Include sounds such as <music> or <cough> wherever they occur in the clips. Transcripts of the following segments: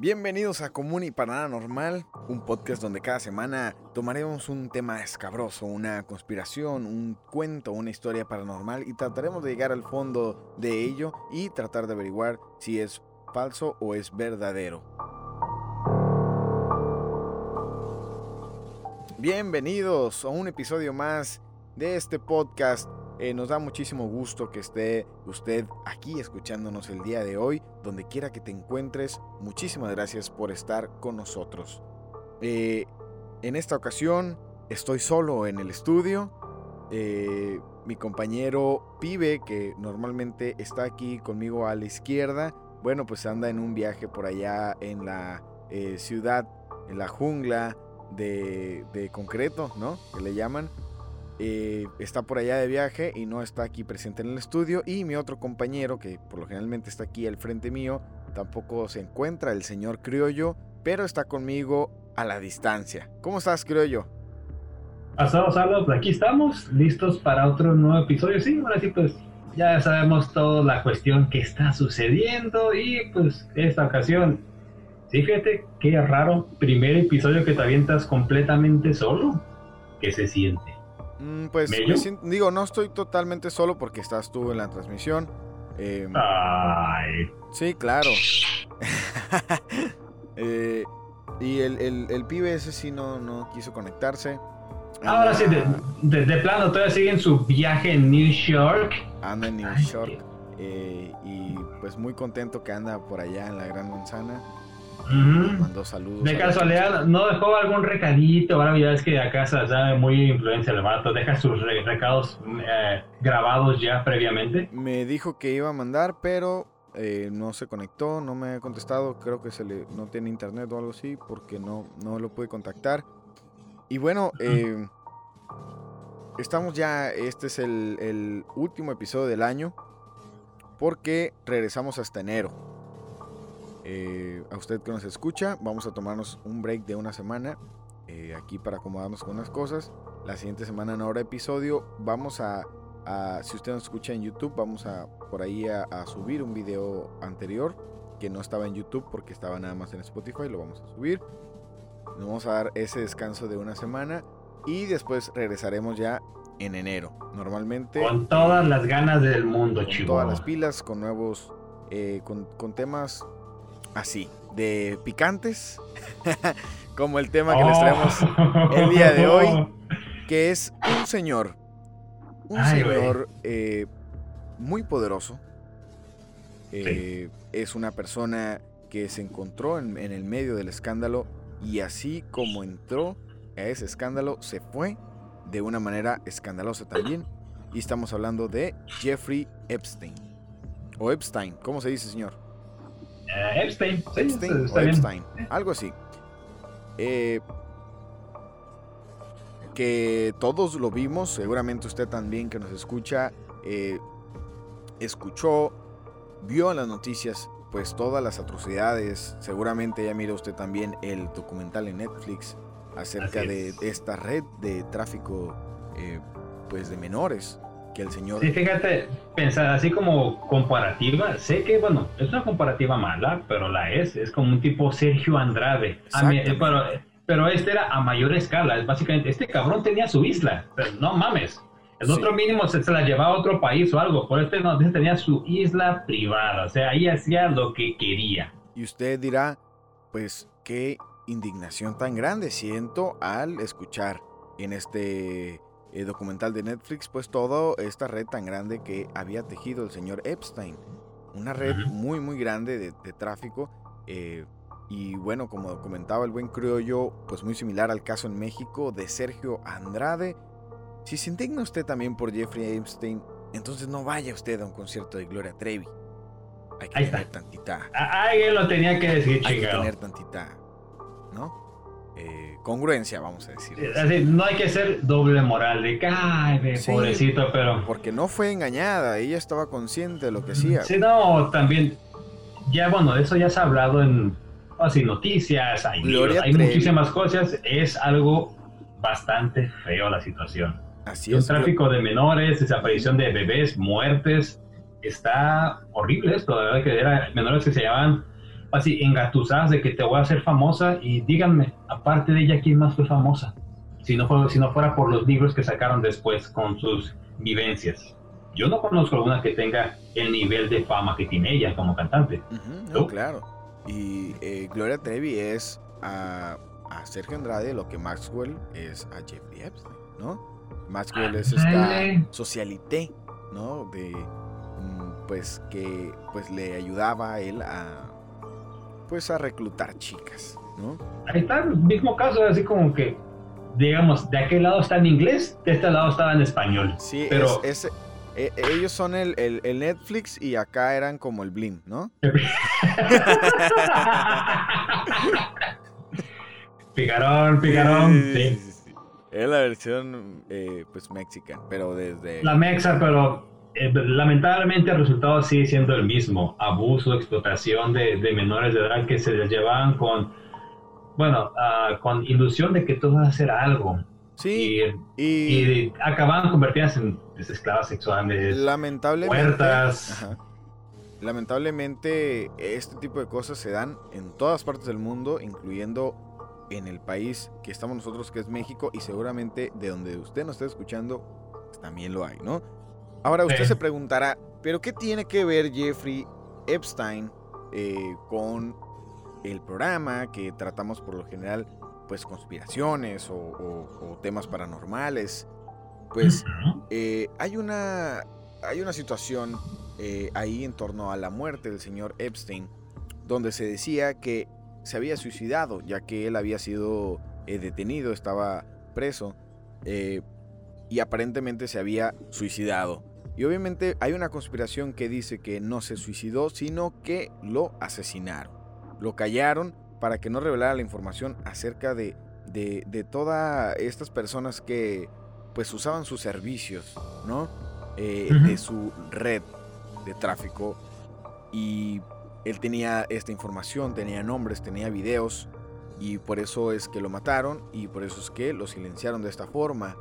Bienvenidos a Común y Paranormal, un podcast donde cada semana tomaremos un tema escabroso, una conspiración, un cuento, una historia paranormal y trataremos de llegar al fondo de ello y tratar de averiguar si es falso o es verdadero. Bienvenidos a un episodio más de este podcast eh, nos da muchísimo gusto que esté usted aquí escuchándonos el día de hoy, donde quiera que te encuentres. Muchísimas gracias por estar con nosotros. Eh, en esta ocasión estoy solo en el estudio. Eh, mi compañero Pibe, que normalmente está aquí conmigo a la izquierda, bueno, pues anda en un viaje por allá en la ciudad, en la jungla de, de concreto, ¿no? Que le llaman. Eh, está por allá de viaje y no está aquí presente en el estudio. Y mi otro compañero, que por lo generalmente está aquí al frente mío, tampoco se encuentra, el señor Criollo, pero está conmigo a la distancia. ¿Cómo estás, Criollo? Pasado, Salud, pues aquí estamos, listos para otro nuevo episodio. Sí, ahora sí, pues ya sabemos toda la cuestión que está sucediendo y pues esta ocasión, sí, fíjate, qué raro, primer episodio que te avientas completamente solo. ¿Qué se siente? Mm, pues digo, no estoy totalmente solo porque estás tú en la transmisión. Em, Ay. Sí, claro. <laughs> Eh, y el, pibe ese sí no, no quiso conectarse. Ahora sí, de, de, plano, todavía sigue en su viaje en New York. Anda en New York. Eh, y pues muy contento que anda por allá en la Gran Manzana. Mandó saludos. De casualidad, ¿no dejó algún recadito? Ahora ya es que acá ya muy influencia el vato. ¿Deja sus recados eh, grabados ya previamente? Me dijo que iba a mandar, pero eh, no se conectó, no me ha contestado. Creo que se le, no tiene internet o algo así, porque no, no lo pude contactar. Y bueno, eh, estamos ya, este es el, el último episodio del año, porque regresamos hasta enero. Eh, a usted que nos escucha, vamos a tomarnos un break de una semana eh, aquí para acomodarnos con unas cosas. La siguiente semana en hora episodio vamos a, si usted nos escucha en YouTube, vamos a por ahí a, subir un video anterior que no estaba en YouTube porque estaba nada más en Spotify, lo vamos a subir. Nos vamos a dar ese descanso de una semana y después regresaremos ya en enero. Normalmente. Con todas las ganas del mundo, Con todas las pilas, con nuevos. Eh, con, con, temas así, de picantes, <laughs> como el tema que les oh. traemos el día de hoy, <laughs> que es un señor, un señor eh, muy poderoso. Eh, es una persona que se encontró en, en el medio del escándalo y así como entró a ese escándalo, se fue de una manera escandalosa también. Y estamos hablando de Jeffrey Epstein. O Epstein, ¿cómo se dice, señor? Eh, Epstein. Epstein, algo así. Eh, que todos lo vimos, seguramente usted también que nos escucha, eh, escuchó, vio en las noticias pues todas las atrocidades, seguramente ya mira usted también el documental en Netflix acerca de esta red de tráfico pues de menores que el señor... Sí, fíjate, pensar así como comparativa, sé que, bueno, es una comparativa mala, pero la es, es como un tipo Sergio Andrade. pero, pero este era a mayor escala, es básicamente, este cabrón tenía su isla, pero no mames. El otro mínimo se, la llevaba a otro país o algo, por este no, este tenía su isla privada, o sea, ahí hacía lo que quería. Y usted dirá, pues, qué indignación tan grande siento al escuchar en este eh, documental de Netflix, pues toda esta red tan grande que había tejido el señor Epstein. Una red muy, muy grande de, tráfico. Eh, y bueno, como comentaba el buen criollo, pues muy similar al caso en México de Sergio Andrade. Si se indigna usted también por Jeffrey Epstein, entonces no vaya usted a un concierto de Gloria Trevi. Hay que tener tantita. Alguien lo tenía que decir, Hay que tener tantita, ¿no? Eh, congruencia, vamos a decir. no hay que ser doble moral de que, pobrecito, pero. Porque no fue engañada, ella estaba consciente de lo que hacía. Sí, no, también. Ya, bueno, eso ya se ha hablado en así, noticias, hay, hay muchísimas cosas. Es algo bastante feo la situación. Así es. El tráfico de menores, desaparición de bebés, muertes. Está horrible esto, la verdad que eran menores que se llamaban así engatusadas de que te voy a hacer famosa y díganme, aparte de ella, ¿quién más fue famosa? Si no, fue, si no fuera por los libros que sacaron después con sus vivencias. Yo no conozco alguna que tenga el nivel de fama que tiene ella como cantante. no, claro. Y eh, Gloria Trevi es a, a, Sergio Andrade lo que Maxwell es a Jeffrey Epstein, ¿no? Maxwell es esta socialité, ¿no? De mm, pues que pues le ayudaba a él a pues a reclutar chicas, ¿no? Ahí está el mismo caso, así como que digamos, de aquel lado está en inglés, de este lado estaba en español. Sí, pero es, e, ellos son el, el, Netflix y acá eran como el Blim, ¿no? <laughs> picarón, picarón, sí. Es la versión, eh, pues, mexicana, pero desde... La mexa, pero eh, lamentablemente el resultado sigue siendo el mismo. Abuso, explotación de, de menores de edad que se les llevaban con, bueno, uh, con ilusión de que tú vas a hacer algo. Sí, y, y, acababan convertidas en esclavas sexuales. Lamentablemente. Lamentablemente, este tipo de cosas se dan en todas partes del mundo, incluyendo en el país que estamos nosotros, que es México, y seguramente de donde usted nos esté escuchando, pues, también lo hay, ¿no? Ahora usted se preguntará, ¿pero qué tiene que ver Jeffrey Epstein eh, con el programa que tratamos por lo general pues conspiraciones o, temas paranormales, pues eh, hay, una, hay una situación eh, ahí en torno a la muerte del señor Epstein, donde se decía que se había suicidado, ya que él había sido eh, detenido, estaba preso, y aparentemente se había suicidado. Y obviamente hay una conspiración que dice que no se suicidó, sino que lo asesinaron. Lo callaron para que no revelara la información acerca de, de, todas estas personas que pues usaban sus servicios, ¿no? Eh, de su red de tráfico y él tenía esta información, tenía nombres, tenía videos y por eso es que lo mataron y por eso es que lo silenciaron de esta forma.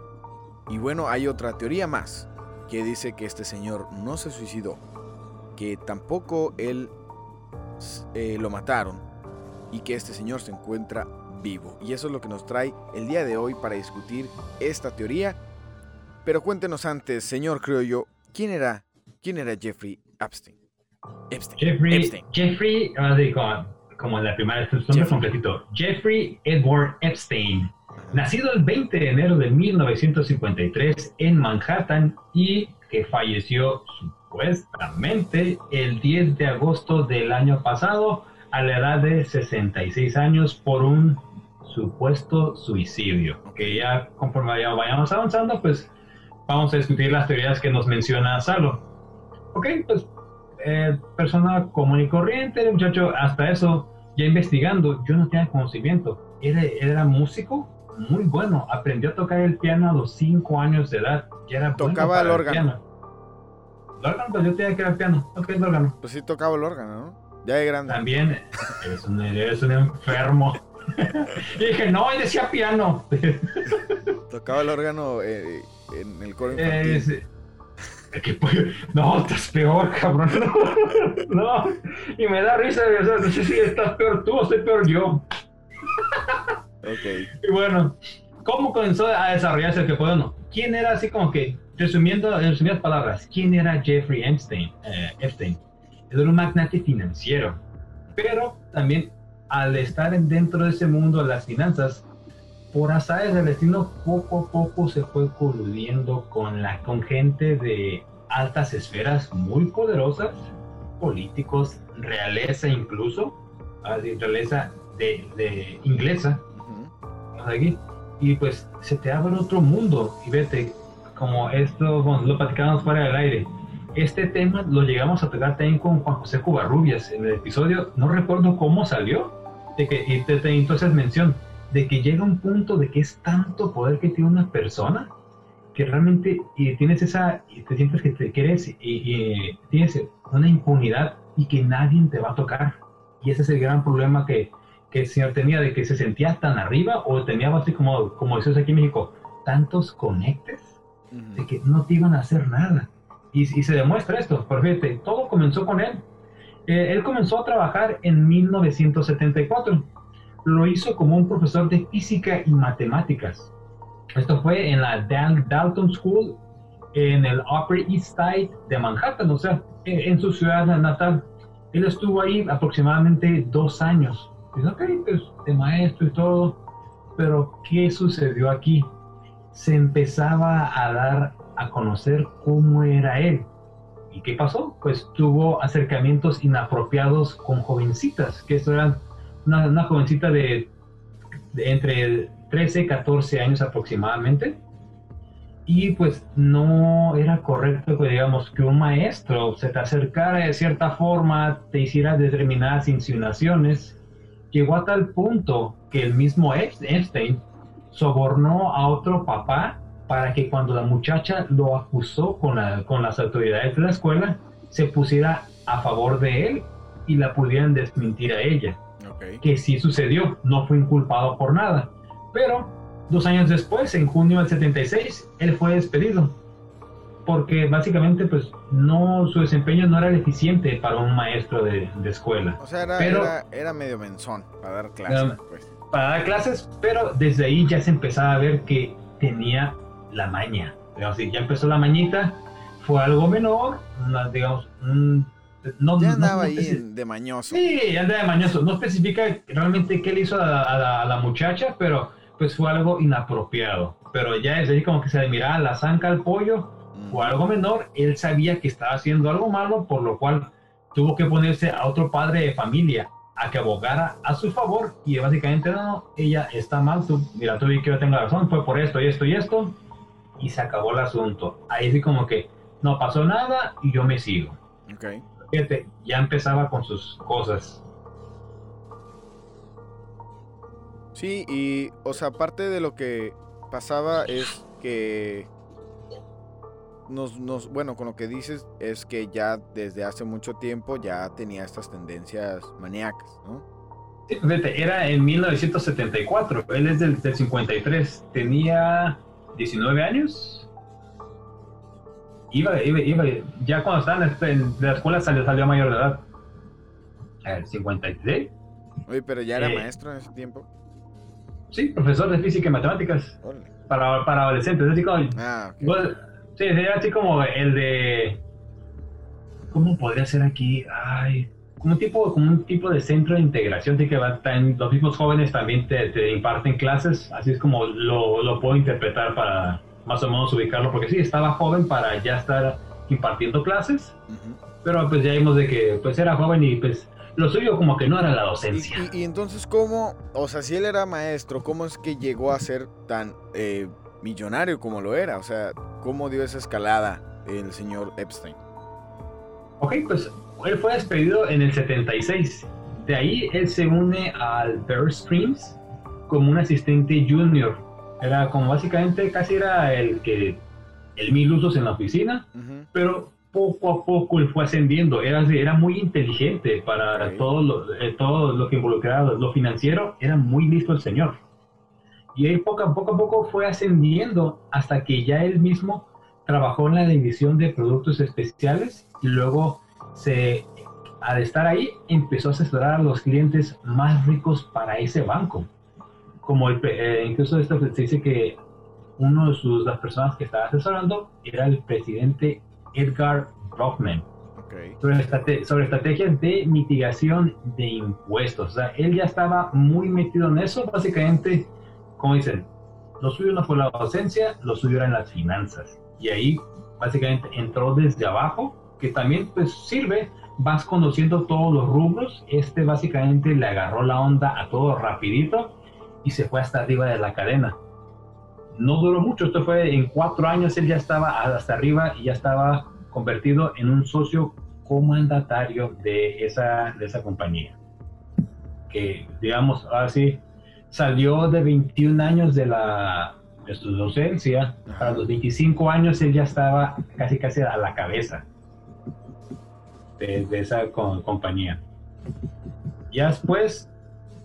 Y bueno, hay otra teoría más que dice que este señor no se suicidó, que tampoco él eh, lo mataron, y que este señor se encuentra vivo. Y eso es lo que nos trae el día de hoy para discutir esta teoría. Pero cuéntenos antes, señor creo yo, ¿quién era, quién era Jeffrey Epstein? Jeffrey, Jeffrey, como, en la primera Jeffrey. completito, Jeffrey Edward Epstein, nacido el 20 de enero de 1953 en Manhattan y que falleció supuestamente el 10 de agosto del año pasado a la edad de 66 años por un supuesto suicidio. Que ya conforme vayamos avanzando, pues vamos a discutir las teorías que nos menciona Salo. Ok, pues eh, persona común y corriente, muchacho, hasta eso, ya investigando, yo no tenía conocimiento. Era, era músico muy bueno, aprendió a tocar el piano a los 5 años de edad. Ya era Tocaba el órgano. El órgano, pues yo tenía que ir al piano. Ok, el órgano. Pues sí, tocaba el órgano, ¿no? Ya de grande. También eres un, eres un enfermo. <laughs> y dije, no, él decía piano. <laughs> Tocaba el órgano eh, en el coro infantil. no, estás peor, cabrón. <laughs> No, y me da risa. O no sé si estás peor tú o estoy peor yo. Ok. Y bueno, ¿cómo comenzó a desarrollarse el fue no? ¿Quién era así como que, resumiendo en resumidas palabras, quién era Jeffrey Epstein? Eh, Epstein? era un magnate financiero, pero también al estar dentro de ese mundo de las finanzas, por azares del destino, poco a poco se fue coludiendo con, la, con gente de altas esferas muy poderosas, políticos, realeza incluso, ah, realeza de, de inglesa, aquí, y pues se te abre otro mundo y vete, como esto, bueno, lo platicamos fuera del aire, este tema lo llegamos a tocar también con Juan José Cubarrubias en el episodio, no recuerdo cómo salió, de que, y te, entonces mención, de que llega un punto de que es tanto poder que tiene una persona que realmente y tienes esa, y te sientes que te quieres y, y, tienes una impunidad y que nadie te va a tocar. Y ese es el gran problema que, que el señor tenía, de que se sentía tan arriba o tenía así como, como decimos aquí en México, tantos conectes de que no te iban a hacer nada. Y, se demuestra esto, porque fíjate, todo comenzó con él. Eh, él comenzó a trabajar en 1974. Lo hizo como un profesor de física y matemáticas. Esto fue en la Dalton School en el Upper East Side de Manhattan, o sea, en su ciudad natal. Él estuvo ahí aproximadamente dos años. Dice, ok, pues de maestro y todo. Pero, ¿qué sucedió aquí? Se empezaba a dar a conocer cómo era él. ¿Y qué pasó? Pues tuvo acercamientos inapropiados con jovencitas, que esto eran una, jovencita de, entre 13 y 14 años aproximadamente y pues no era correcto que digamos que un maestro se te acercara de cierta forma, te hiciera determinadas insinuaciones, llegó a tal punto que el mismo Epstein sobornó a otro papá para que cuando la muchacha lo acusó con, con las autoridades de la escuela, se pusiera a favor de él y la pudieran desmentir a ella. Que sí sucedió, no fue inculpado por nada. Pero Dos años después, en junio del 76, él fue despedido porque básicamente pues no su desempeño no era eficiente para un maestro de, escuela. O sea, era, era, medio menzón para dar clases. Pues. Para dar clases, pero desde ahí ya se empezaba a ver que tenía la maña. Digamos, ya empezó la mañita, fue algo menor, digamos, no, ya andaba ahí de mañoso. Sí, ya andaba de mañoso. No especifica realmente qué le hizo a la muchacha, pero pues fue algo inapropiado. Pero ya es ahí como que se le miraba la zanca al pollo o algo menor, él sabía que estaba haciendo algo malo, por lo cual tuvo que ponerse a otro padre de familia a que abogara a su favor y básicamente no, ella está mal, tú, mira, tú vi que yo tengo razón, fue por esto y esto y esto y se acabó el asunto. Ahí sí como que no pasó nada y yo me sigo. Okay. Fíjate, ya empezaba con sus cosas. Sí, y, o sea, aparte de lo que pasaba es que nos, nos, bueno, con lo que dices es que ya desde hace mucho tiempo ya tenía estas tendencias maníacas, ¿no? Sí, era en 1974, él es del, 53, tenía 19 años. Iba, iba, iba, ya cuando estaba en, la escuela salió, salió mayor de edad. El 53. Oye, pero ya era eh, maestro en ese tiempo. Sí, profesor de física y matemáticas. Para, para adolescentes. Así como, ah, sí, sería así como el de. ¿Cómo podría ser aquí? Ay, como un tipo, como un tipo de centro de integración, de que va, los mismos jóvenes también te, imparten clases, así es como lo, lo, puedo interpretar para más o menos ubicarlo, porque sí, estaba joven para ya estar impartiendo clases, pero pues ya vimos de que pues era joven y pues lo suyo como que no era la docencia. Y, entonces, ¿cómo, o sea, si él era maestro, cómo es que llegó a ser tan eh, millonario como lo era? O sea, ¿cómo dio esa escalada el señor Epstein? Ok, pues él fue despedido en el 76. De ahí él se une al Bear Streams como un asistente junior. Era como básicamente casi era el que el mil usos en la oficina, pero poco a poco él fue ascendiendo, era, era muy inteligente para todo, lo, eh, todo lo que involucraba lo financiero, era muy listo el señor. Y él poco a poco, a poco fue ascendiendo hasta que ya él mismo trabajó en la división de productos especiales y luego se, al estar ahí empezó a asesorar a los clientes más ricos para ese banco. Como el, eh, incluso esto se dice que uno de sus, las personas que estaba asesorando era el presidente Edgar Brockman. Sobre, sobre, estrategias de mitigación de impuestos. O sea, él ya estaba muy metido en eso. Básicamente, como dicen, lo suyo no fue la docencia, lo suyo eran las finanzas. Y ahí, básicamente, entró desde abajo, que también pues sirve. Vas conociendo todos los rubros. Este básicamente le agarró la onda a todo rapidito y se fue hasta arriba de la cadena no duró mucho, esto fue en cuatro años, él ya estaba hasta arriba y ya estaba convertido en un socio comandatario de esa, de esa compañía. Que, digamos, así, salió de 21 años de, la, de su docencia, a los 25 años él ya estaba casi casi a la cabeza de, de esa compañía. Ya después,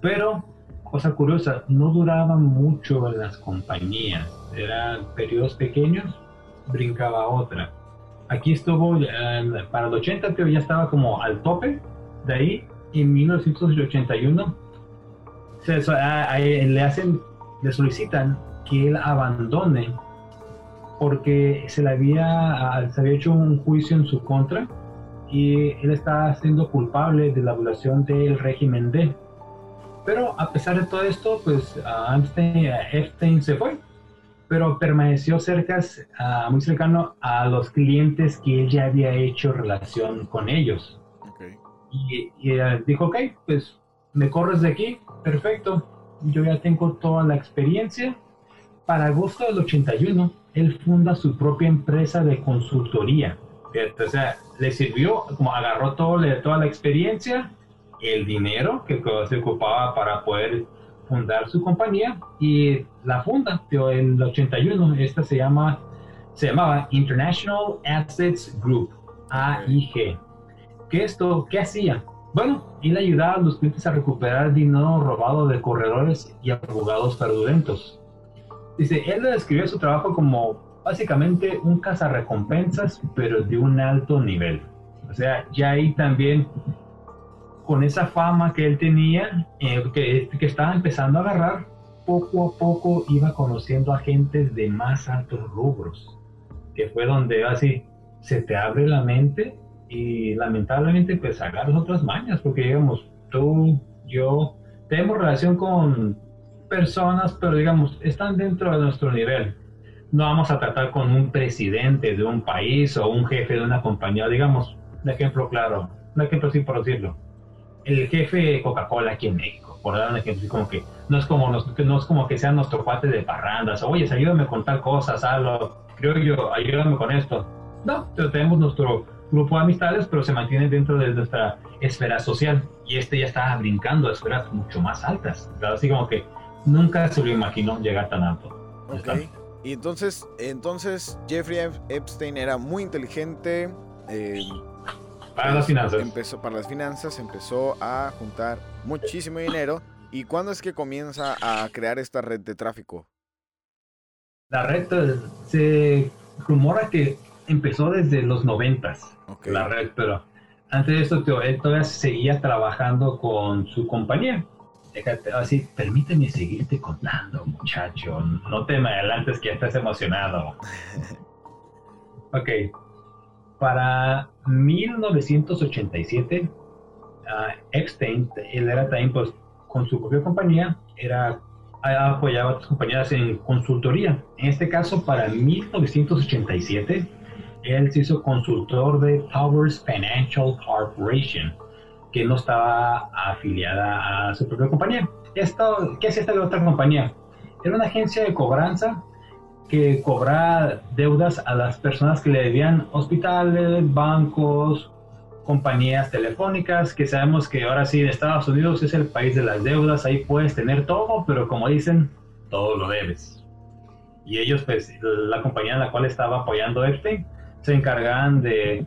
pero cosa curiosa, no duraban mucho las compañías, eran periodos pequeños, brincaba otra. Aquí estuvo, para el 80 creo ya estaba como al tope, de ahí, en 1981, se, le hacen, le solicitan que él abandone porque se le había, se había hecho un juicio en su contra y él está siendo culpable de la violación del régimen D. Pero a pesar de todo esto, pues Epstein, se fue, pero permaneció cerca, muy cercano a los clientes que él ya había hecho relación con ellos. Y, y dijo, ok, pues me corres de aquí, perfecto, yo ya tengo toda la experiencia. Para agosto del 81, él funda su propia empresa de consultoría. O sea, le sirvió, como agarró todo, toda la experiencia, el dinero que se ocupaba para poder fundar su compañía y la funda en el 81. Esta se llama se llamaba International Assets Group, AIG. ¿Qué esto? ¿Qué hacía? Bueno, él ayudaba a los clientes a recuperar dinero robado de corredores y abogados fraudulentos. Dice, él describió su trabajo como básicamente un cazarrecompensas, pero de un alto nivel. O sea, ya ahí también, con esa fama que él tenía, eh, que, que estaba empezando a agarrar, poco a poco iba conociendo agentes de más altos rubros, que fue donde así se te abre la mente y lamentablemente pues agarras otras mañas, porque digamos, tú, yo, tenemos relación con personas, pero digamos, están dentro de nuestro nivel. No vamos a tratar con un presidente de un país o un jefe de una compañía, digamos, un ejemplo claro, un ejemplo así por decirlo. El jefe de Coca-Cola aquí en México, por dar un ejemplo, como que no es como, no es como que sea nuestro cuate de parrandas, oye, ayúdame con tal cosa, algo, creo yo, ayúdame con esto. No, tenemos nuestro grupo de amistades, pero se mantiene dentro de nuestra esfera social. Y este ya está brincando a esferas mucho más altas. Así como que nunca se lo imaginó llegar tan alto. Okay. Y entonces, entonces Jeffrey Epstein era muy inteligente. Eh, para las finanzas. Empezó, para las finanzas empezó a juntar muchísimo dinero. ¿Y cuándo es que comienza a crear esta red de tráfico? La red eh, se rumora que empezó desde los noventas, la red, pero antes de eso él todavía seguía trabajando con su compañía. Déjate, así, permíteme seguirte contando, muchacho. No te me adelantes que ya estás emocionado. <laughs> ok. Para 1987, uh, Epstein, él era también pues, con su propia compañía, era apoyaba a otras compañías en consultoría. En este caso, para 1987, él se hizo consultor de Towers Financial Corporation, que no estaba afiliada a su propia compañía. Esto, ¿Qué es esta otra compañía? Era una agencia de cobranza que cobraba deudas a las personas que le debían hospitales, bancos, compañías telefónicas, que sabemos que ahora sí Estados Unidos es el país de las deudas, ahí puedes tener todo, pero como dicen, todo lo debes. Y ellos, pues, la compañía en la cual estaba apoyando Epstein, se encargaban de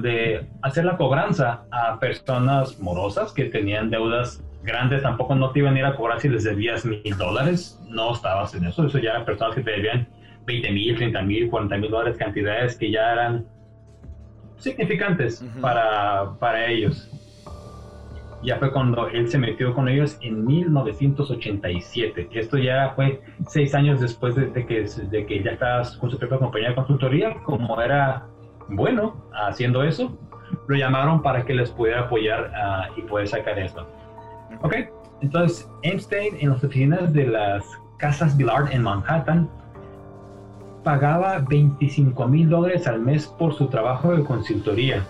de hacer la cobranza a personas morosas que tenían deudas grandes, tampoco no te iban a ir a cobrar si les debías mil dólares, no estabas en eso, eso ya eran personas que te debían 20 mil, 30 mil, 40 mil dólares, cantidades que ya eran significantes para, para ellos. Ya fue cuando él se metió con ellos en 1987. Esto ya fue seis años después de, que, de que ya estabas con su propia compañía de consultoría, como era bueno haciendo eso, lo llamaron para que les pudiera apoyar ah, y poder sacar esto. Ok, entonces Einstein en las oficinas de las casas Billard en Manhattan pagaba 25 mil dólares al mes por su trabajo de consultoría.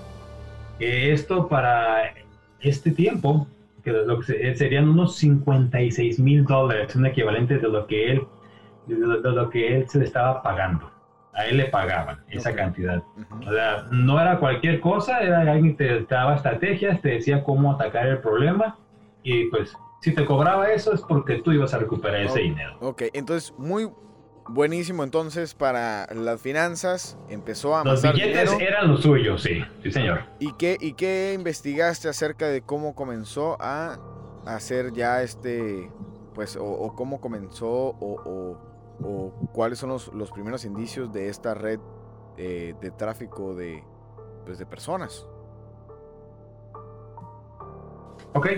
Esto para este tiempo, que, lo que serían unos 56 mil dólares, un equivalente de lo que él de lo que él se le estaba pagando a él le pagaban esa cantidad. O sea, no era cualquier cosa, era alguien que te daba estrategias, te decía cómo atacar el problema y pues si te cobraba eso es porque tú ibas a recuperar ese dinero. Ok, entonces muy buenísimo entonces para las finanzas, empezó a Los billetes eran los suyos, sí, sí señor. ¿Y qué, ¿Y qué investigaste acerca de cómo comenzó a hacer ya este, pues, o, cómo comenzó o o cuáles son los, los primeros indicios de esta red eh, de tráfico de, pues, de personas? Ok,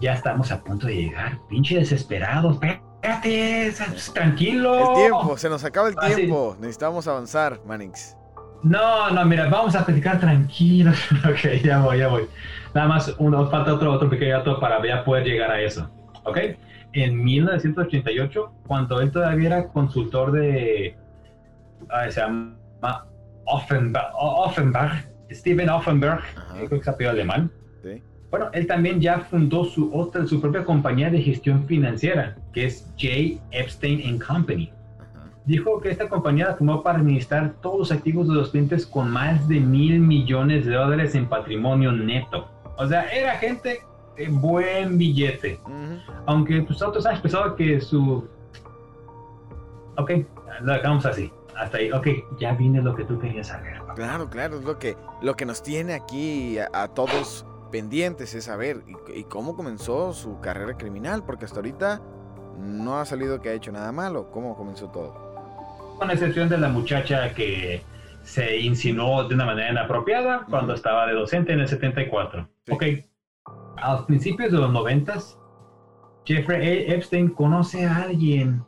ya estamos a punto de llegar. Pinche desesperado. Espérate, tranquilo. El tiempo, se nos acaba el tiempo. Necesitamos avanzar, Manix. No, no, mira, vamos a platicar tranquilos. <laughs> ok, ya voy, ya voy. Nada más, uno, falta otro, otro pequeño dato para ya poder llegar a eso. Ok, en 1988, cuando él todavía era consultor de. Ah, se llama Offenbach, Offenbach Steven Offenberg, creo que es apellido alemán. Sí. Bueno, él también ya fundó su otra, su propia compañía de gestión financiera, que es J. Epstein Company. Dijo que esta compañía la formó para administrar todos los activos de los clientes con más de mil millones de dólares en patrimonio neto. O sea, era gente de buen billete. Aunque pues otros han expresado que su... Ok, lo dejamos así. Hasta ahí. Ok, ya viene lo que tú querías saber. Claro, claro, es lo que, lo que nos tiene aquí a todos pendientes es saber y, cómo comenzó su carrera criminal, porque hasta ahorita no ha salido que ha hecho nada malo. ¿Cómo comenzó todo? Con excepción de la muchacha que se insinuó de una manera inapropiada cuando estaba de docente en el 74. Ok, a los principios de los 90, Jeffrey Epstein conoce a alguien,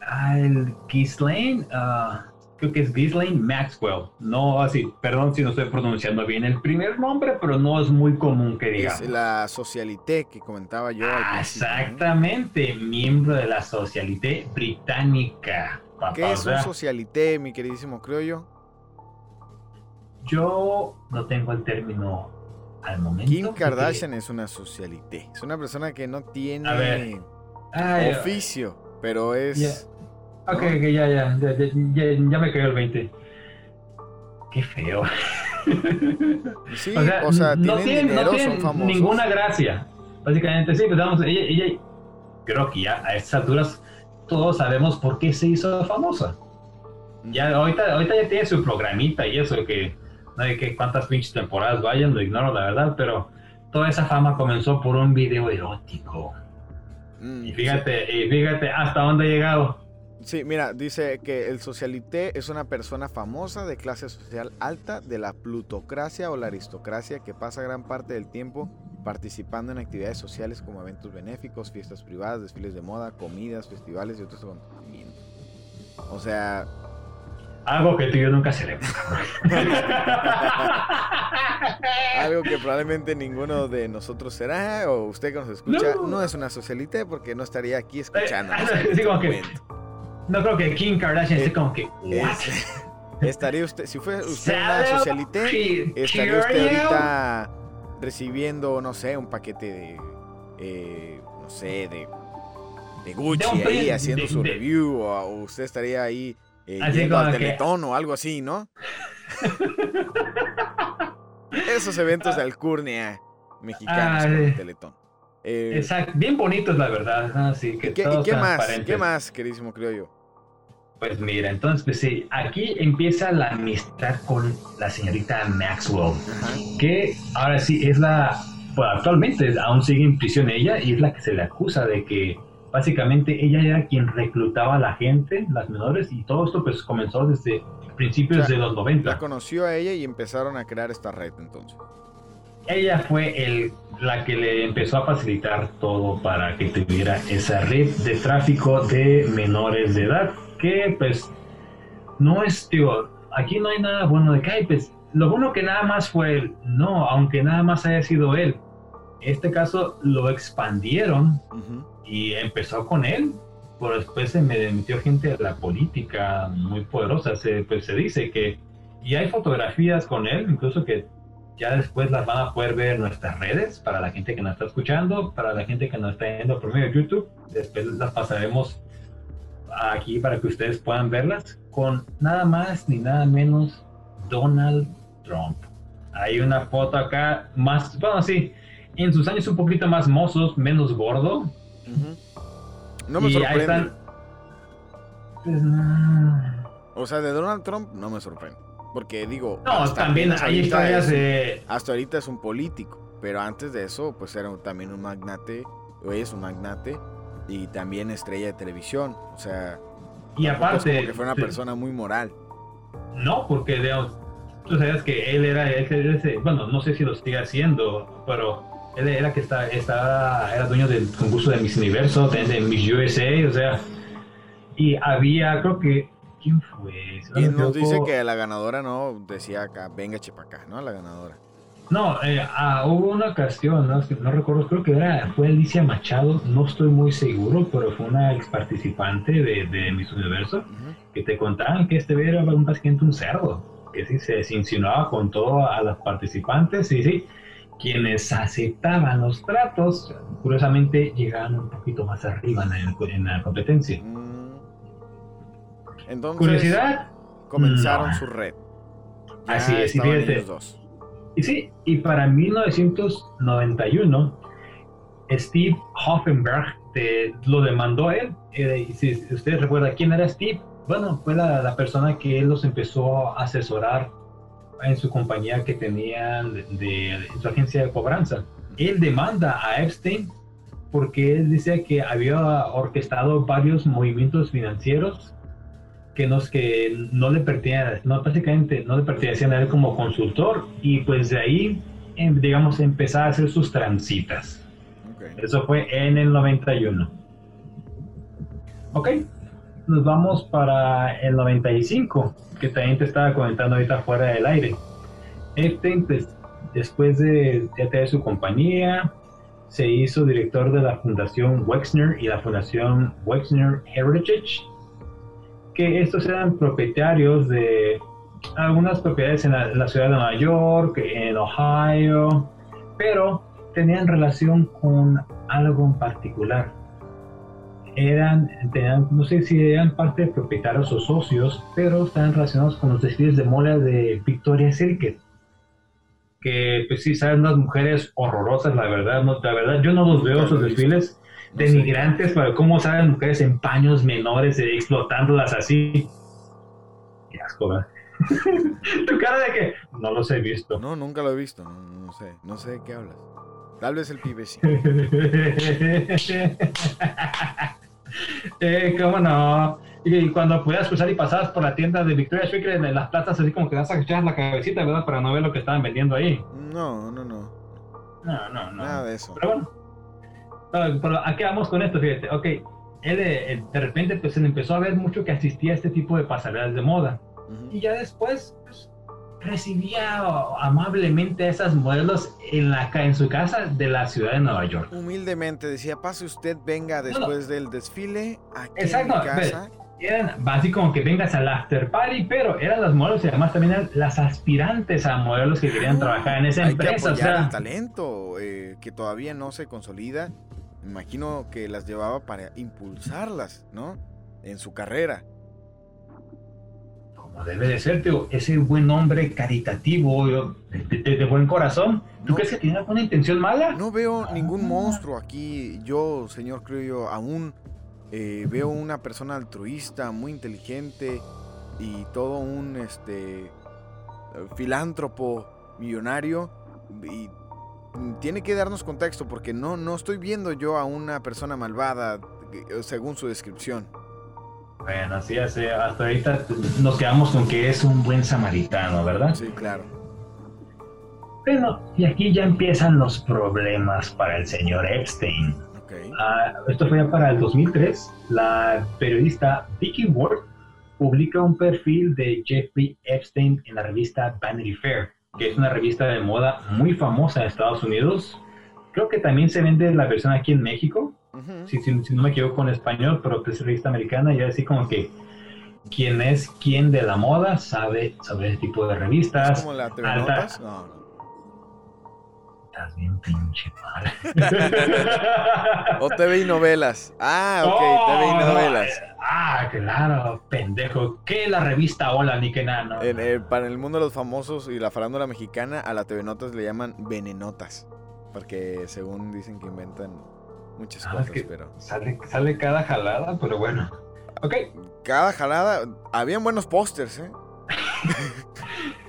al Ghislaine, uh, creo que es Ghislaine Maxwell. No así, perdón si no estoy pronunciando bien el primer nombre, pero no es muy común que digamos. Es la Socialité que comentaba yo. exactamente, miembro de la Socialité británica. ¿Qué es un Socialité, mi queridísimo yo? Yo no tengo el término al momento. Kim Kardashian es una Socialité. Es una persona que no tiene oficio, pero es... Ok, ya, ya, ya, me cayó el 20. Qué feo. Sí, <laughs> o sea, no tienen dinero, son famosos. Ninguna gracia. Básicamente, sí, pues vamos, ella, ella, creo que ya a estas alturas todos sabemos por qué se hizo famosa. Ya, ahorita, ahorita ya tiene su programita y eso, que no hay que cuántas pinches temporadas vayan, lo ignoro la verdad, pero toda esa fama comenzó por un video erótico. Mm, y fíjate, y fíjate hasta dónde ha llegado. Sí, mira, dice que el socialité es una persona famosa de clase social alta de la plutocracia o la aristocracia que pasa gran parte del tiempo participando en actividades sociales como eventos benéficos, fiestas privadas, desfiles de moda, comidas, festivales y otros acontecimientos. O sea... Algo que tú y yo nunca seremos. <laughs> Algo que probablemente ninguno de nosotros será, o usted que nos escucha, no, es una socialité porque no estaría aquí escuchando. <laughs> Eh, no creo que Kim Kardashian esté como que. <laughs> estaría usted, si fue usted una socialité, estaría usted ahorita recibiendo, no sé, un paquete de, eh, no sé, de, de Gucci ahí haciendo su review, o, usted estaría ahí eh, yendo al Teletón o algo así, ¿no? <laughs> Esos eventos de alcurnia mexicanos con el Teletón. Eh, Exacto, bien bonitos la verdad. Así que ¿Qué, ¿qué más? ¿Qué más, queridísimo creo yo? Pues mira, entonces, pues sí, aquí empieza la amistad con la señorita Maxwell, que ahora sí es la, pues actualmente aún sigue en prisión ella y es la que se le acusa de que básicamente ella era quien reclutaba a la gente, las menores, y todo esto pues comenzó desde principios de los 90. La conoció a ella y empezaron a crear esta red entonces. Ella fue el, la que le empezó a facilitar todo para que tuviera esa red de tráfico de menores de edad que pues no es, digo, aquí no hay nada bueno de que, pues lo bueno que nada más fue él, no, aunque nada más haya sido él. Este caso lo expandieron y empezó con él, pero después se me metió gente de la política muy poderosa. Se, pues se dice que, y hay fotografías con él, incluso que ya después las van a poder ver en nuestras redes, para la gente que nos está escuchando, para la gente que nos está viendo por medio de YouTube. Después las pasaremos aquí para que ustedes puedan verlas con nada más ni nada menos Donald Trump. Hay una foto acá más, bueno, sí, en sus años un poquito más mozos, menos gordo. No me sorprende. Pues, o sea, de Donald Trump no me sorprende. Porque digo. No, también hay historias de. Hasta ahorita es un político. Pero antes de eso, pues era también un magnate. O es un magnate y también estrella de televisión. O sea, y aparte, fue una persona muy moral. No, porque digamos, tú sabes que él era ese, bueno, no sé si lo sigue haciendo, pero Él era que está, está, era dueño del concurso de Miss Universo, de, de Miss USA, o sea. Y había, creo que. ¿Quién fue? y nos dice que la ganadora no decía acá, venga chepacá, ¿no? La ganadora. No, eh, ah, hubo una ocasión, ¿no? no recuerdo, creo que era, fue Alicia Machado, no estoy muy seguro, pero fue una ex participante de, de Miss Universo, que te contaban que este era básicamente un cerdo, que sí se insinuaba con todas las participantes, y sí, quienes aceptaban los tratos, curiosamente llegaban un poquito más arriba en, la competencia. Mm. Entonces, Curiosidad. Comenzaron su red. Así es, y fíjate. Y sí, y para 1991, Steve Hoffenberg lo demandó a él. Si ustedes recuerdan quién era Steve, bueno, fue la, la, persona que él los empezó a asesorar en su compañía que tenían de, su agencia de cobranza. Él demanda a Epstein porque él dice que había orquestado varios movimientos financieros que, no le pertenecían, no, básicamente no le pertenecían a él como consultor y pues de ahí, em, digamos, empezar a hacer sus transitas. Eso fue en el 91. Ok, nos vamos para el 95, que también te estaba comentando ahorita fuera del aire. Pues, después de ya tener su compañía, se hizo director de la Fundación Wexner y la Fundación Wexner Heritage que estos eran propietarios de algunas propiedades en la, ciudad de Nueva York, en Ohio, pero tenían relación con algo en particular. Eran, tenían, no sé si eran parte de propietarios o socios, pero estaban relacionados con los desfiles de moda de Victoria's Secret. Que, pues sí, saben unas mujeres horrorosas, la verdad, no, la verdad, yo no los veo esos desfiles denigrantes para cómo saben mujeres en paños menores eh, explotándolas así. Qué asco, ¿verdad? <laughs> tu cara de que no los he visto. No, nunca lo he visto. No, sé. No sé de qué hablas. Tal vez el pibe sí. <laughs> eh, cómo no. Y, cuando puedas cruzar y pasabas por la tienda de Victoria's Secret en las plazas, así como que vas a echar la cabecita, ¿verdad? Para no ver lo que estaban vendiendo ahí. No, no, no. No, no, no. Nada de eso. Pero bueno. Pero ¿a qué vamos con esto? Fíjate, ok, él eh, de repente pues se le empezó a ver mucho que asistía a este tipo de pasarelas de moda. Y ya después pues, recibía amablemente a esas modelos en, la, en su casa de la ciudad de Nueva York. Humildemente decía, pase usted, venga después del desfile aquí Exacto, en mi casa. eran básicamente como que vengas al after party, pero eran las modelos y además también eran las aspirantes a modelos que querían trabajar en esa empresa. o sea, el talento eh, que todavía no se consolida me imagino que las llevaba para impulsarlas, ¿no? En su carrera. Como debe de ser, tío, ese buen hombre caritativo, de, buen corazón. ¿Tú crees que tiene alguna intención mala? No veo ningún monstruo aquí. Yo, señor, creo yo, aún eh, veo una persona altruista, muy inteligente y todo un este filántropo millonario y tiene que darnos contexto porque no, no estoy viendo yo a una persona malvada eh, según su descripción. Bueno, así hace, hasta ahorita nos quedamos con que es un buen samaritano, ¿verdad? Sí, claro. Bueno, y aquí ya empiezan los problemas para el señor Epstein. Okay. Ah, esto fue ya para el 2003. La periodista Vicky Ward publica un perfil de Jeffrey Epstein en la revista Vanity Fair que es una revista de moda muy famosa en Estados Unidos. Creo que también se vende la versión aquí en México, si, no me equivoco en español, pero es revista americana y así como que quién es quién de la moda sabe sobre ese tipo de revistas. ¿Es como la TV Notas? No, no. Estás bien pinche mal. <laughs> o TV y novelas. Ah, ok, TV y novelas. Ah, claro, pendejo. ¿Qué la revista Hola ni que nada? para el mundo de los famosos y la farándula mexicana, a la TV Notas le llaman venenotas. Porque según dicen que inventan muchas ah, cosas, pero. Sale, sale cada jalada, pero bueno. Ok. Cada jalada. Habían buenos pósters, ¿eh? <laughs>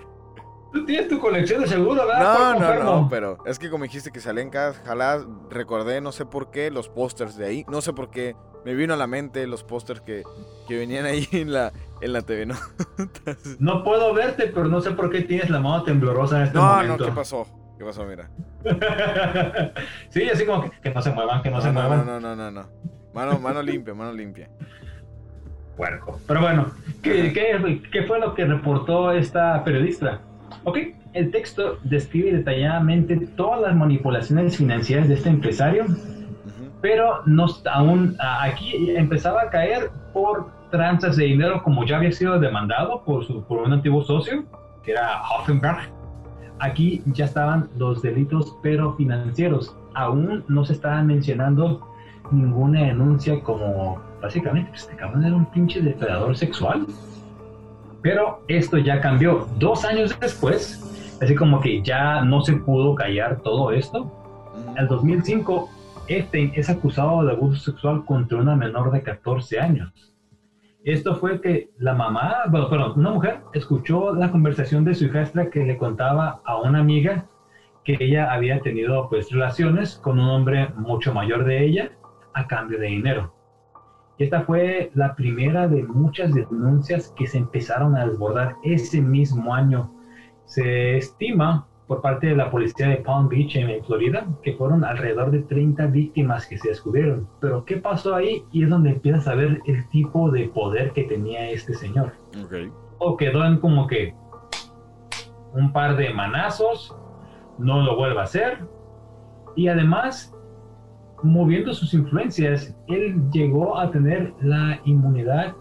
Tú tienes tu colección de seguro, ¿verdad? No, no, no, pero es que como dijiste que salían cada jalada, recordé, no sé por qué, los pósters de ahí. No sé por qué me vino a la mente los pósters que, venían ahí en la, en la TV, ¿no? <laughs> no puedo verte, pero no sé por qué tienes la mano temblorosa en este momento. No, no, ¿qué pasó? ¿Qué pasó? Mira. <laughs> sí, así como que, no se muevan, que no, se muevan. No, no, no, no, Mano, mano limpia, mano limpia. Puerco. Pero bueno, ¿qué, qué, qué fue lo que reportó esta periodista? Ok, el texto describe detalladamente todas las manipulaciones financieras de este empresario, pero no, aún aquí empezaba a caer por tranzas de dinero como ya había sido demandado por, su, por un antiguo socio, que era Hoffenberg. Aquí ya estaban los delitos pero financieros. Aún no se estaban mencionando ninguna denuncia como básicamente pues, este cabrón era un pinche depredador sexual. Pero esto ya cambió. Dos años después, así como que ya no se pudo callar todo esto. En el 2005, este es acusado de abuso sexual contra una menor de 14 años. Esto fue que la mamá, bueno, perdón, una mujer escuchó la conversación de su hijastra que le contaba a una amiga que ella había tenido pues relaciones con un hombre mucho mayor de ella a cambio de dinero. Esta fue la primera de muchas denuncias que se empezaron a desbordar ese mismo año. Se estima por parte de la policía de Palm Beach en Florida que fueron alrededor de 30 víctimas que se descubrieron. Pero ¿qué pasó ahí? Y es donde empiezas a ver el tipo de poder que tenía este señor. O quedó en como que un par de manazos, no lo vuelva a hacer. Y además moviendo sus influencias, él llegó a tener la inmunidad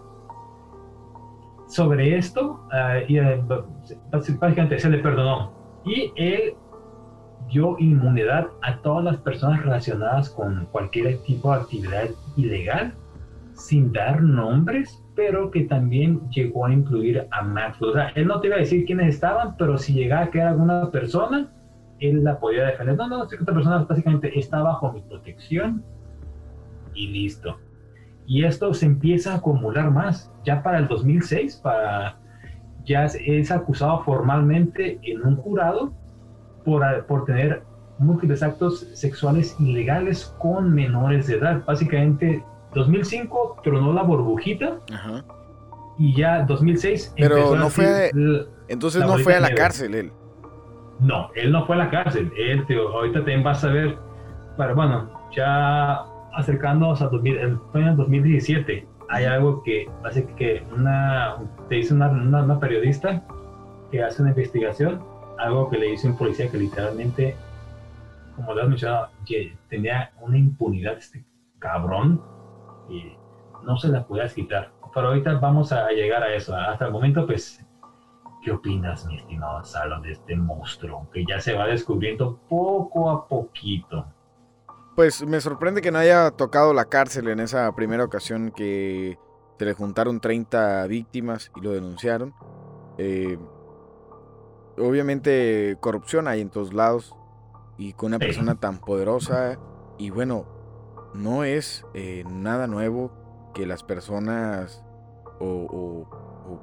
sobre esto ah, y eh, básicamente se le perdonó. Y él dio inmunidad a todas las personas relacionadas con cualquier tipo de actividad ilegal sin dar nombres, pero que también llegó a incluir a Max. O sea, él no te iba a decir quiénes estaban, pero si llegaba a quedar alguna persona, él la podía defender. No, no, esta persona básicamente está bajo mi protección y listo. Y esto se empieza a acumular más. Ya para el 2006, para, ya es acusado formalmente en un jurado por, por tener múltiples actos sexuales ilegales con menores de edad. Básicamente, 2005 tronó la burbujita. Y ya 2006 Pero no fue. entonces no fue a la cárcel él. No, él no fue a la cárcel. Él, ahorita también vas a ver, pero bueno, ya acercándonos a 2000, en 2017, hay algo que hace que una, te dice una, una, periodista que hace una investigación, algo que le dice un policía que literalmente, como le has mencionado, tenía una impunidad este cabrón y no se la podías quitar. Pero ahorita vamos a llegar a eso. Hasta el momento, pues ¿Qué opinas, mi estimado Salo, de este monstruo que ya se va descubriendo poco a poquito? Pues me sorprende que no haya tocado la cárcel en esa primera ocasión que se le juntaron 30 víctimas y lo denunciaron. Eh, obviamente corrupción hay en todos lados y con una persona tan poderosa y bueno, no es eh, nada nuevo que las personas o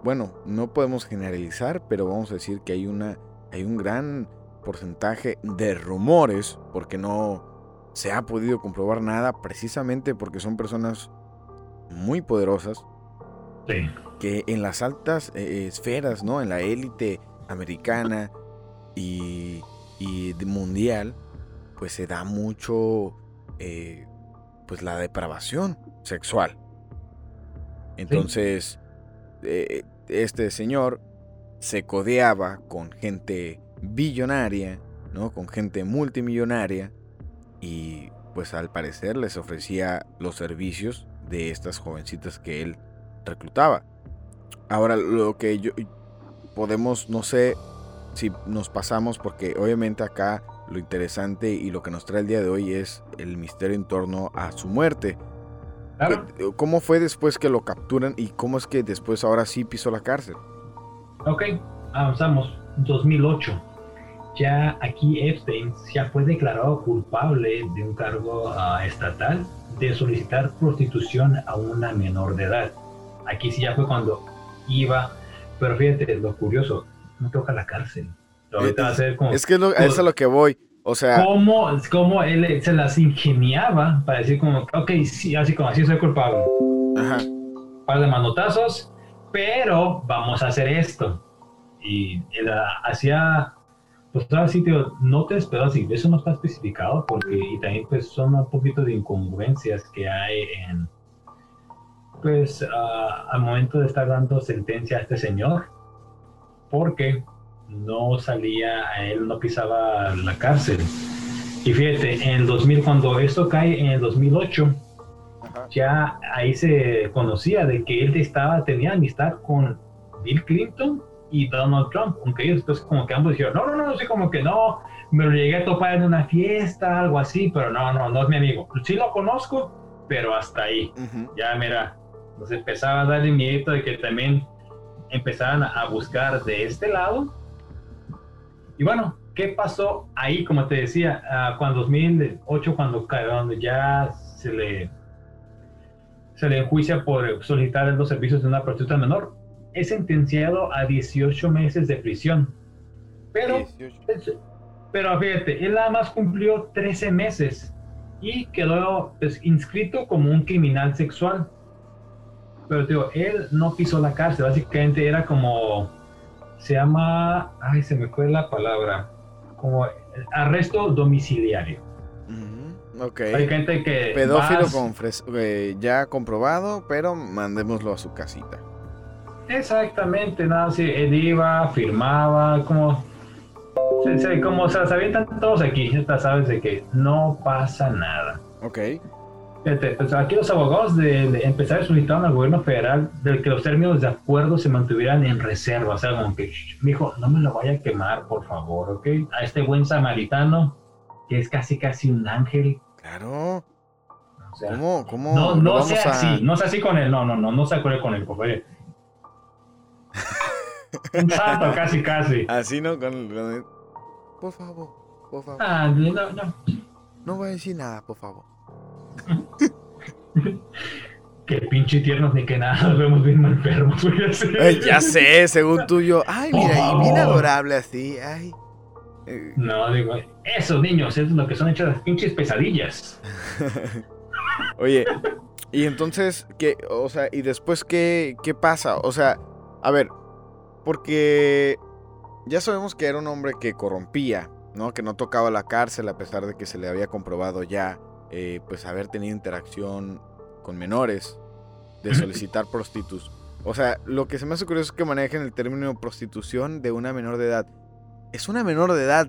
bueno, no podemos generalizar, pero vamos a decir que hay, una, hay un gran porcentaje de rumores, porque no se ha podido comprobar nada, precisamente porque son personas muy poderosas, que en las altas eh, esferas, ¿no? En la élite americana y, mundial, pues se da mucho, eh, pues la depravación sexual. Entonces, eh, este señor se codeaba con gente billonaria, ¿no? Con gente multimillonaria y pues al parecer les ofrecía los servicios de estas jovencitas que él reclutaba. Ahora lo que yo podemos, no sé si nos pasamos porque obviamente acá lo interesante y lo que nos trae el día de hoy es el misterio en torno a su muerte. ¿Cómo fue después que lo capturan y cómo es que después ahora sí pisó la cárcel? Ok, avanzamos. 2008. Ya aquí Epstein ya fue declarado culpable de un cargo ah, estatal de solicitar prostitución a una menor de edad. Aquí sí ya fue cuando iba, pero fíjate, lo curioso, no toca la cárcel. es que eso es a lo que voy. O sea. ¿Cómo, cómo él se las ingeniaba para decir, como, ok, sí, así como así soy culpable? Ajá. Un par de manotazos, pero vamos a hacer esto. Y él hacía pues ahora sí, tío, no te esperas y eso no está especificado porque y también pues son un poquito de incongruencias que hay en pues al momento de estar dando sentencia a este señor porque no salía, él no pisaba la cárcel. Y fíjate, en el 2000, cuando esto cae en el 2008, ya ahí se conocía de que él estaba, tenía amistad con Bill Clinton y Donald Trump, aunque ellos pues como que ambos dijeron, no, no, no, así como que no, me lo llegué a topar en una fiesta, algo así, pero no, no, no es mi amigo. Sí lo conozco, pero hasta ahí. Ya, mira, nos empezaba a darle miedo de que también empezaran a buscar de este lado. Y bueno, ¿qué pasó ahí? Como te decía, uh, cuando 2008, cuando, cuando ya se le se le enjuicia por solicitar los servicios de una prostituta menor, es sentenciado a 18 meses de prisión. Pero, pero fíjate, él nada más cumplió 13 meses y quedó pues, inscrito como un criminal sexual. Pero digo, él no pisó la cárcel, básicamente era como, se llama, ay, se me fue la palabra, como arresto domiciliario. Ok. Hay gente que. Pedófilo con eh, ya comprobado, pero mandémoslo a su casita. Exactamente, nada, sí, él iba, firmaba, como. como se las avientan todos aquí, ya sabes de que no pasa nada. Ok. Pues aquí los abogados de, empezar a solicitar al gobierno federal de que los términos de acuerdo se mantuvieran en reserva. O sea, como que, mijo, no me lo vaya a quemar, por favor, ¿ok? A este buen samaritano, que es casi casi un ángel. Claro. ¿Cómo? ¿Cómo? No, no sea así, no sea así con él, no, no, no, no se acuerde con él, por favor. <laughs> un santo, casi, casi. Así no, con, con Por favor, por favor. Ah, no, no. No voy a decir nada, por favor. Qué pinche tiernos ni que nada, nos vemos bien enfermos. ya sé, según tuyo. Ay, mira, y bien adorable así. Ay. Eh. No, digo, esos niños es lo que son hechas las pinches pesadillas. <laughs> Oye, y entonces, ¿qué? O sea, ¿y después qué, qué pasa? O sea, a ver, porque ya sabemos que era un hombre que corrompía, ¿no? Que no tocaba la cárcel a pesar de que se le había comprobado ya eh, pues haber tenido interacción con menores, de solicitar <clears throat> prostitutos. O sea, lo que se me hace curioso es que manejen el término prostitución de una menor de edad. Es una menor de edad.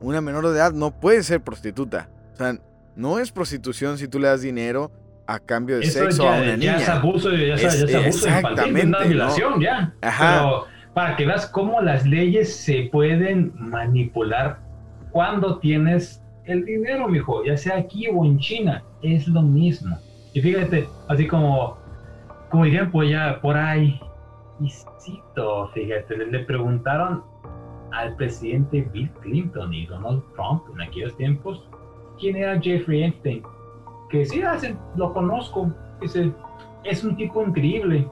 Una menor de edad no puede ser prostituta. O sea, no es prostitución si tú le das dinero a cambio de sexo a una niña. Ya es abuso, ya es, ya abuso infantil, una violación, ya. Pero para que veas cómo las leyes se pueden manipular cuando tienes el dinero, mijo, ya sea aquí o en China, es lo mismo. Y fíjate, así como, como dirían, pues ya por ahí, y cito, fíjate, le, preguntaron al presidente Bill Clinton y Donald Trump en aquellos tiempos quién era Jeffrey Epstein. Que sí, lo conozco, dice, es un tipo increíble.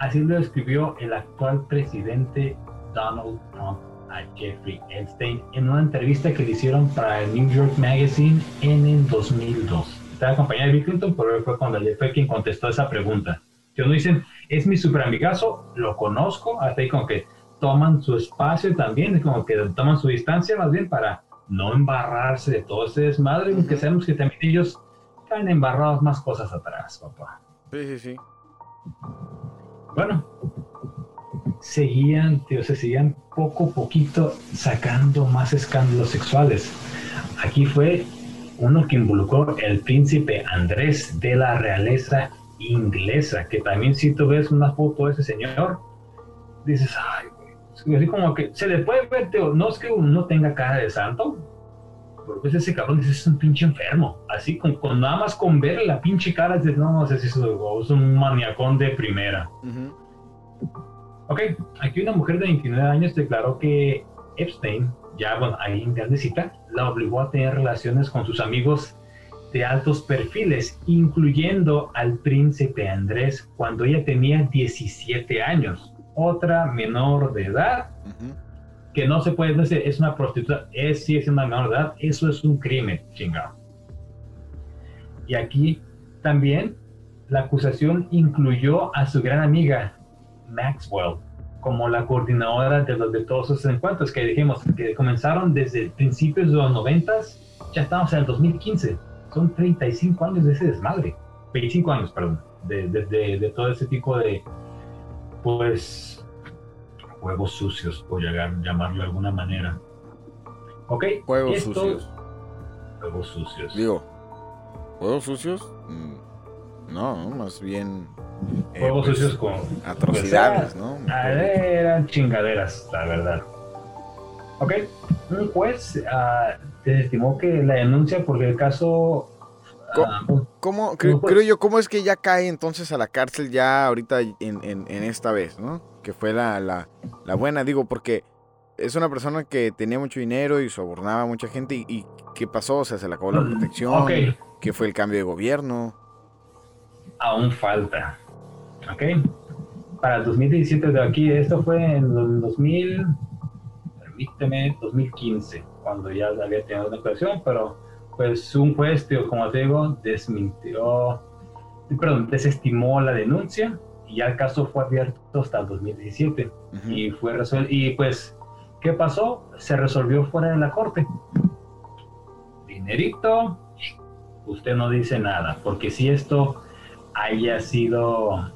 Así lo describió el actual presidente Donald Trump a Jeffrey Epstein en una entrevista que le hicieron para el New York Magazine en el 2002. Estaba acompañado de Bill Clinton, pero fue cuando él fue quien contestó esa pregunta. Yo no dicen, es mi super amigazo, lo conozco, hasta ahí como que toman su espacio también, como que toman su distancia más bien para no embarrarse de todo ese desmadre, aunque sabemos que también ellos caen embarrados más cosas atrás, papá. Sí, sí, sí. Bueno, seguían, tío, se seguían poco a poquito sacando más escándalos sexuales. Aquí fue uno que involucró el príncipe Andrés de la realeza inglesa, que también si tú ves una foto de ese señor, dices, ay, así como que se le puede ver, tío, no es que uno tenga cara de santo, porque ese cabrón es un pinche enfermo, así con, nada más con ver la pinche cara, dices, no, no sé si es, un maniacón de primera. Ok, aquí una mujer de 29 años declaró que Epstein, ya bueno, ahí en grandecita, la obligó a tener relaciones con sus amigos de altos perfiles, incluyendo al príncipe Andrés cuando ella tenía 17 años. Otra menor de edad, que no se puede decir es una prostituta, es si es una menor de edad, eso es un crimen, chingado. Y aquí también la acusación incluyó a su gran amiga Maxwell como la coordinadora de, los, de todos esos encuentros que dijimos que comenzaron desde principios de los 90, ya estamos en el 2015. Son 35 años de ese desmadre. 25 años, perdón, de, de, de todo ese tipo de, pues, juegos sucios, por llamarlo de alguna manera. Ok. Juegos sucios. Juegos sucios. Digo, ¿juegos sucios? Mm, no, más bien. Eh, juegos pues, sucios con. Atrocidades, ¿no? Ah, eran chingaderas, la verdad. Ok. Un juez uh, desestimó que la denuncia porque el caso. ¿Cómo, ah, creo yo, cómo es que ya cae entonces a la cárcel ya ahorita en, en, en esta vez, ¿no? Que fue la, la, la buena, digo, porque es una persona que tenía mucho dinero y sobornaba a mucha gente. ¿Y, qué pasó? O sea, se le acabó la mm, protección. ¿Qué fue el cambio de gobierno? Aún falta. ¿Ok? Para el 2017 de aquí, esto fue en el 2000, permíteme, 2015, cuando ya había tenido una declaración, pero pues un juez, como te digo, desmintió, perdón, desestimó la denuncia y ya el caso fue abierto hasta el 2017 y fue resuelto y pues ¿Qué pasó? Se resolvió fuera de la corte. Dinerito, usted no dice nada, porque si esto haya sido,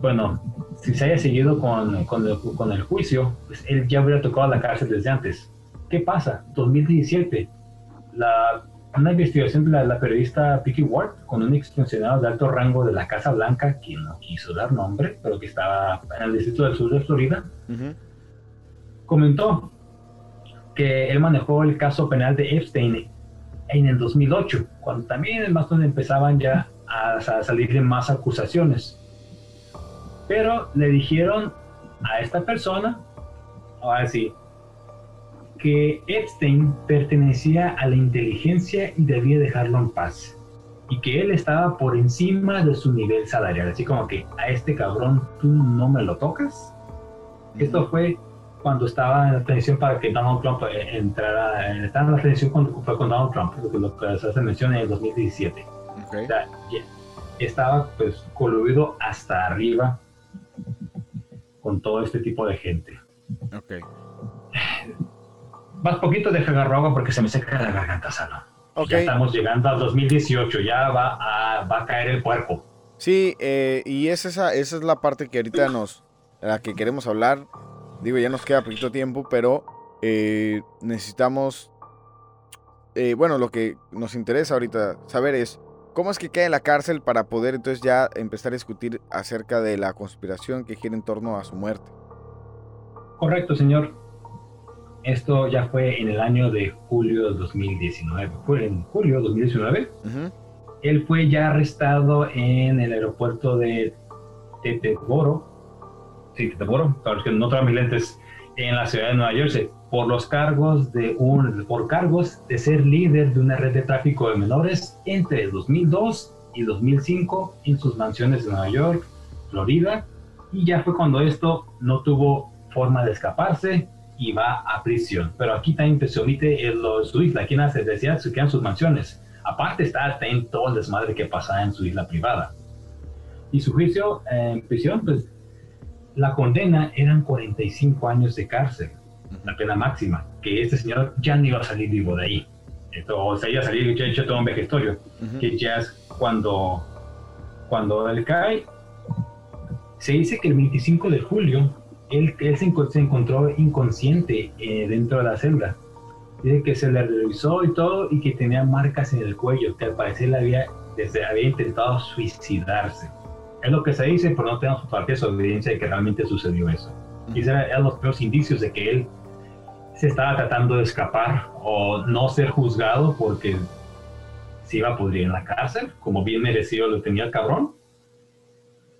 bueno, si se haya seguido con, con, el, juicio, pues él ya hubiera tocado la cárcel desde antes. ¿Qué pasa? 2017, la, una investigación de la, periodista Vicky Ward con un exfuncionario de alto rango de la Casa Blanca, que no quiso dar nombre, pero que estaba en el distrito del sur de Florida, comentó que él manejó el caso penal de Epstein en el 2008, cuando también más donde empezaban ya a, salir más acusaciones. Pero le dijeron a esta persona, ahora sí, que Epstein pertenecía a la inteligencia y debía dejarlo en paz. Y que él estaba por encima de su nivel salarial. Así como que a este cabrón tú no me lo tocas. Esto fue cuando estaba en la transición para que Donald Trump eh, entrara, estaba en la transición cuando fue con Donald Trump, lo que se hace mención en el 2017. Okay. O sea, estaba pues coludido hasta arriba con todo este tipo de gente. Ok. Más poquito de agua porque se me seca la garganta, Salo. Okay. Ya estamos llegando al 2018, ya va a, va a caer el cuerpo. Sí, eh, y es esa, esa es la parte que ahorita nos, la que queremos hablar. Digo, ya nos queda poquito tiempo, pero eh, necesitamos... Eh, bueno, lo que nos interesa ahorita saber es cómo es que cae en la cárcel para poder entonces ya empezar a discutir acerca de la conspiración que gira en torno a su muerte. Correcto, señor. Esto ya fue en el año de julio de 2019. Fue en julio de 2019. Él fue ya arrestado en el aeropuerto de Teteboro, sí, para los que no traen mis lentes, en la ciudad de Nueva Jersey, por los cargos de un, por cargos de ser líder de una red de tráfico de menores entre 2002 y 2005 en sus mansiones de Nueva York, Florida, y ya fue cuando esto no tuvo forma de escaparse y va a prisión. Pero aquí también se omite el, su isla, aquí se decía que quedan sus mansiones. Aparte está en todo el desmadre que pasa en su isla privada. Y su juicio en prisión, pues la condena eran 45 años de cárcel, la pena máxima, que este señor ya no iba a salir vivo de ahí. Esto, o sea, iba a salir ya hecho todo un vejestorio, que ya es cuando, cuando él cae. Se dice que el 25 de julio él, se, encontró inconsciente eh, dentro de la celda. Dice que se le revisó y todo y que tenía marcas en el cuello, que al parecer había, desde, había intentado suicidarse. Es lo que se dice, pero no tenemos parte de evidencia de que realmente sucedió eso. Y eran los primeros indicios de que él se estaba tratando de escapar o no ser juzgado porque se iba a pudrir en la cárcel, como bien merecido lo tenía el cabrón.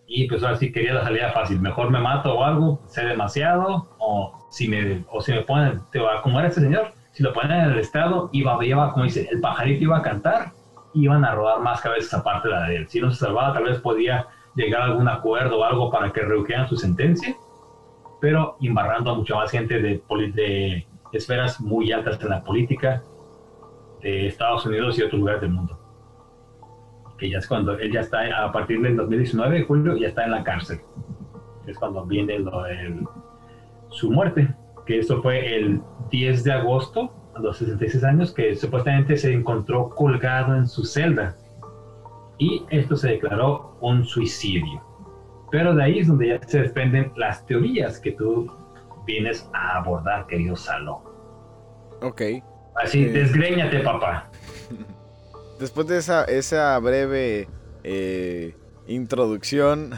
Y pues ahora sí quería la salida fácil, mejor me mato o algo, sé demasiado, o si me, o si me ponen, como era este señor, si lo ponen en el estado, iba, iba, como dice, el pajarito iba a cantar, iban a rodar más cabezas aparte de la de él. Si no se salvaba, tal vez podía llegar a algún acuerdo o algo para que redujeran su sentencia, pero embarrando a mucha más gente de, de esferas muy altas en la política de Estados Unidos y otros lugares del mundo. Que ya es cuando él ya está, a partir del 2019, de julio, ya está en la cárcel. es cuando viene su muerte, que eso fue el 10 de agosto, a los 66 años, que supuestamente se encontró colgado en su celda. Y esto se declaró un suicidio. Pero de ahí es donde ya se desprenden las teorías que tú vienes a abordar, querido Salo. Ok. Así, eh... desgréñate, papá. <laughs> Después de esa, esa breve eh, introducción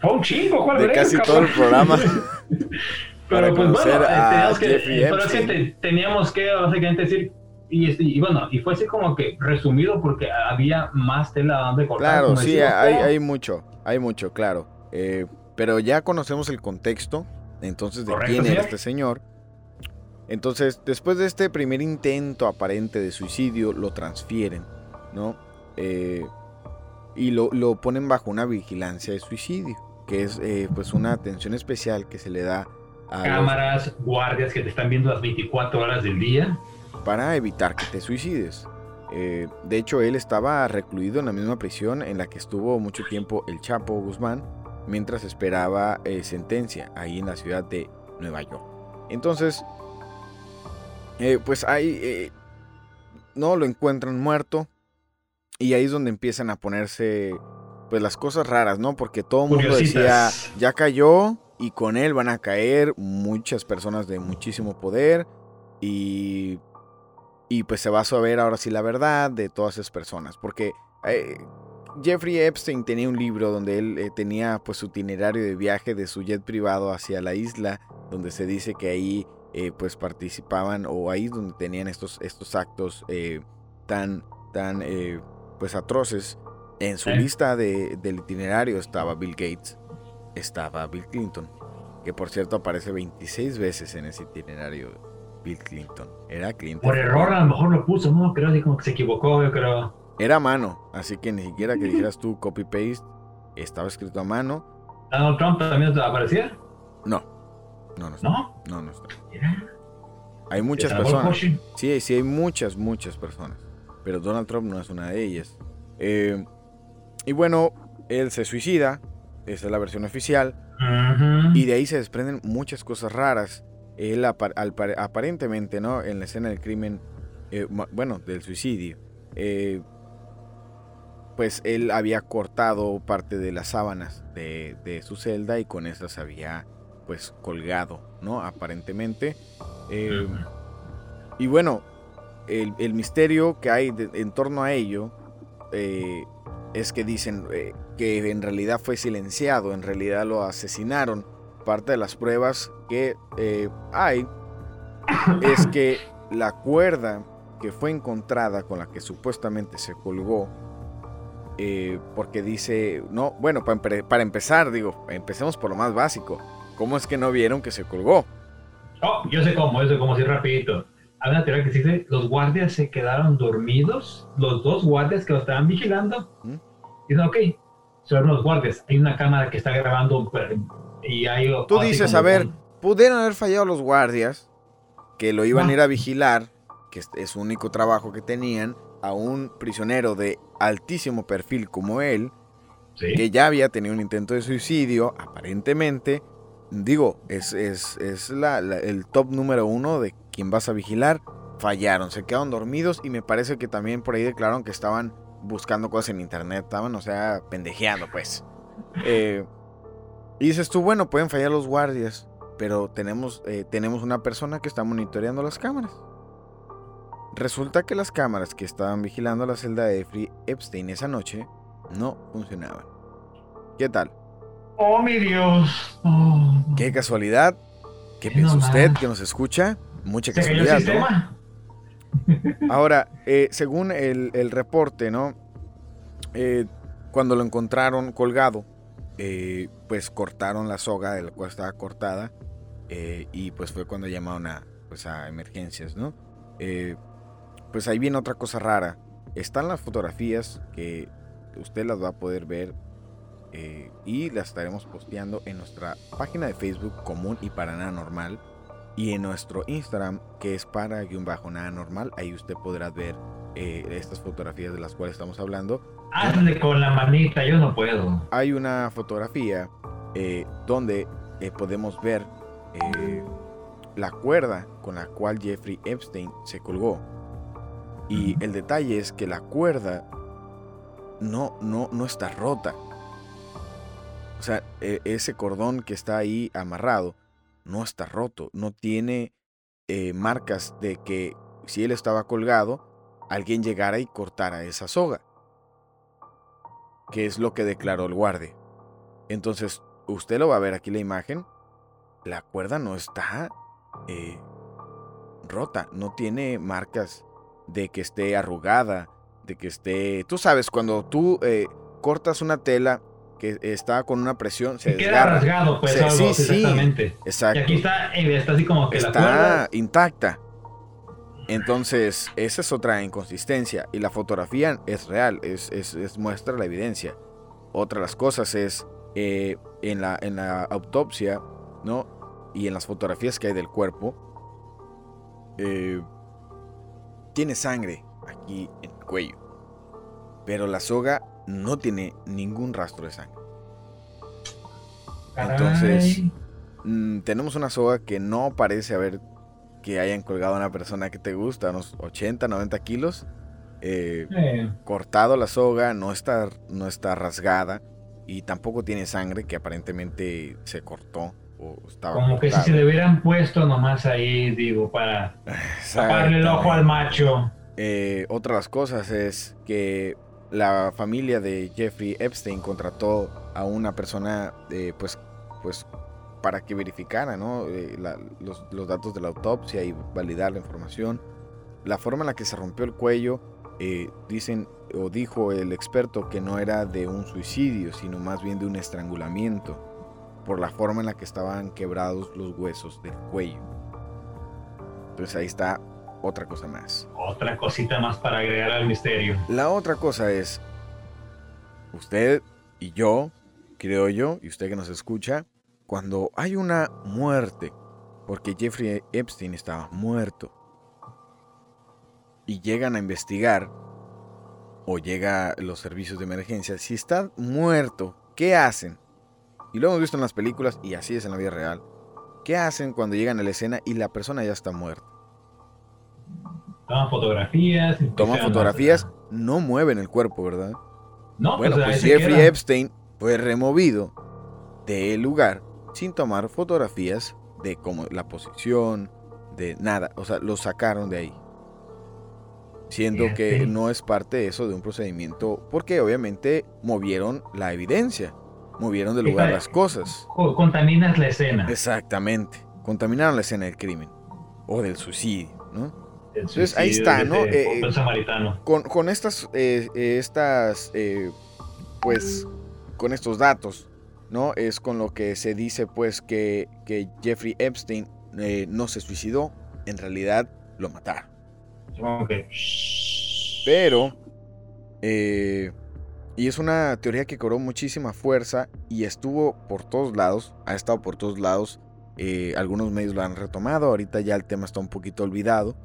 Fue un chingo, ¿cuál de casi todo el programa. <laughs> <laughs> pero pues bueno, teníamos que, pero es que teníamos que básicamente decir y, y, bueno, y fue así como que resumido porque había más tela donde cortar. Claro, sí, hay, hay mucho, hay mucho, claro. Eh, pero ya conocemos el contexto, entonces, de quién era este señor. Entonces, después de este primer intento aparente de suicidio, lo transfieren, ¿no? Eh, y lo, ponen bajo una vigilancia de suicidio, que es eh, pues una atención especial que se le da a cámaras, guardias que te están viendo las 24 horas del día para evitar que te suicides. de hecho, él estaba recluido en la misma prisión en la que estuvo mucho tiempo el Chapo Guzmán, mientras esperaba eh, sentencia ahí en la ciudad de Nueva York. Entonces, eh, pues ahí eh, no lo encuentran muerto y ahí es donde empiezan a ponerse pues las cosas raras, ¿no? Porque todo el mundo decía, ya cayó y con él van a caer muchas personas de muchísimo poder y, y pues se va a saber ahora sí la verdad de todas esas personas, porque Jeffrey Epstein tenía un libro donde él eh, tenía pues su itinerario de viaje de su jet privado hacia la isla, donde se dice que ahí eh, pues participaban o ahí donde tenían estos, estos actos eh, tan, tan pues atroces. En su lista de, del itinerario estaba Bill Gates, estaba Bill Clinton, que por cierto aparece 26 veces en ese itinerario. Bill Clinton. Era Clinton. Por error a lo mejor lo puso, ¿no? Creo que como que se equivocó, yo creo. Era a mano, así que ni siquiera que dijeras tú copy-paste, estaba escrito a mano. ¿Donald Trump también aparecía? No, no, no está. ¿No? No, no está. Hay muchas personas. Sí, sí, hay muchas, muchas personas. Pero Donald Trump no es una de ellas. Eh, y bueno, él se suicida, esa es la versión oficial. Y de ahí se desprenden muchas cosas raras. Él aparentemente, ¿no? En la escena del crimen, eh, bueno, del suicidio. Eh, pues él había cortado parte de las sábanas de, su celda y con esas había pues colgado, ¿no? Aparentemente. Eh, y bueno, el, misterio que hay en torno a ello es que dicen que en realidad fue silenciado, en realidad lo asesinaron. Parte de las pruebas que hay es que la cuerda que fue encontrada con la que supuestamente se colgó eh, porque dice, no, bueno, para, empezar, digo, empecemos por lo más básico. ¿Cómo es que no vieron que se colgó? Oh, yo sé cómo, yo sé cómo, así rapidito. Hay una teoría que dice, los guardias se quedaron dormidos, los dos guardias que lo estaban vigilando. ¿Mm? Dicen, ok, son los guardias, hay una cámara que está grabando y hay... Tú dices, a ver, pudieron haber fallado los guardias que lo iban a ir a vigilar, que es su único trabajo que tenían, a un prisionero de altísimo perfil como él, que ya había tenido un intento de suicidio, aparentemente, digo, es, es, el top número uno de quien vas a vigilar, fallaron, se quedaron dormidos y me parece que también por ahí declararon que estaban buscando cosas en internet, estaban, o sea, pendejeando, pues. Eh, y dices tú, bueno, pueden fallar los guardias, pero tenemos, eh, tenemos una persona que está monitoreando las cámaras. Resulta que las cámaras que estaban vigilando la celda de Jeffrey Epstein esa noche no funcionaban. ¿Qué tal? Oh, mi Dios. Oh. Qué casualidad. ¿Qué piensa usted que nos escucha? Mucha casualidad, <laughs> Ahora, eh, según el, reporte, ¿no? Eh, cuando lo encontraron colgado, eh, pues cortaron la soga de la cual estaba cortada y pues fue cuando llamaron a, pues a emergencias, ¿no? pues ahí viene otra cosa rara. Están las fotografías que usted las va a poder ver eh, y las estaremos posteando en nuestra página de Facebook común y para nada normal y en nuestro Instagram que es para guion bajo nada normal. Ahí usted podrá ver eh, estas fotografías de las cuales estamos hablando. Hazle con la manita, yo no puedo. Hay una fotografía eh, donde eh, podemos ver eh, la cuerda con la cual Jeffrey Epstein se colgó. Y el detalle es que la cuerda no, no, no está rota. O sea, e, ese cordón que está ahí amarrado no está roto, no tiene marcas de que si él estaba colgado, alguien llegara y cortara esa soga, que es lo que declaró el guardia. Entonces, usted lo va a ver aquí la imagen, la cuerda no está eh, rota, no tiene marcas de que esté arrugada, de que esté... Tú sabes, cuando tú eh, cortas una tela que está con una presión, se, queda rasgado, pues, sí, exactamente. exacto. Y aquí está, está así como que está la cuerda... intacta. Entonces, esa es otra inconsistencia. Y la fotografía es real, es, es, muestra la evidencia. Otra de las cosas es, eh, en, la, en la autopsia, ¿no? Y en las fotografías que hay del cuerpo, eh, tiene sangre aquí en el cuello. Pero la soga no tiene ningún rastro de sangre. Entonces, mm, tenemos una soga que no parece haber que hayan colgado a una persona que te gusta, unos 80, 90 kilos. Eh, cortado la soga, no está, no está rasgada y tampoco tiene sangre que aparentemente se cortó o estaba Como que si se le hubieran puesto nomás ahí, digo, para taparle el ojo al macho. Eh, otra de las cosas es que la familia de Jeffrey Epstein contrató a una persona, pues, pues, para que verificara ¿no? Eh, los, los, datos de la autopsia y validar la información. La forma en la que se rompió el cuello, eh, dicen o dijo el experto que no era de un suicidio, sino más bien de un estrangulamiento, por la forma en la que estaban quebrados los huesos del cuello. Entonces ahí está otra cosa más. Otra cosita más para agregar al misterio. La otra cosa es, usted y yo, creo yo, y usted que nos escucha, cuando hay una muerte, porque Jeffrey Epstein estaba muerto, y llegan a investigar, o llega los servicios de emergencia, si está muerto, ¿qué hacen? Y lo hemos visto en las películas, y así es en la vida real. ¿Qué hacen cuando llegan a la escena y la persona ya está muerta? Toman fotografías. Toman fotografías, no mueven el cuerpo, ¿verdad? No, bueno, pues, pues Jeffrey Epstein fue removido del lugar sin tomar fotografías de como la posición, de nada. O sea, lo sacaron de ahí. Siendo que no es parte de eso de un procedimiento, porque obviamente movieron la evidencia, movieron del lugar las cosas. Contaminas la escena. Exactamente, contaminaron la escena del crimen o del suicidio, ¿no? Entonces ahí está, ¿no? Eh, con, con, estas, eh, estas, eh, pues, con estos datos, ¿no? Es con lo que se dice, pues, que, que Jeffrey Epstein no se suicidó, en realidad lo mataron. Pero, y es una teoría que cobró muchísima fuerza y estuvo por todos lados, ha estado por todos lados. algunos medios lo han retomado, ahorita ya el tema está un poquito olvidado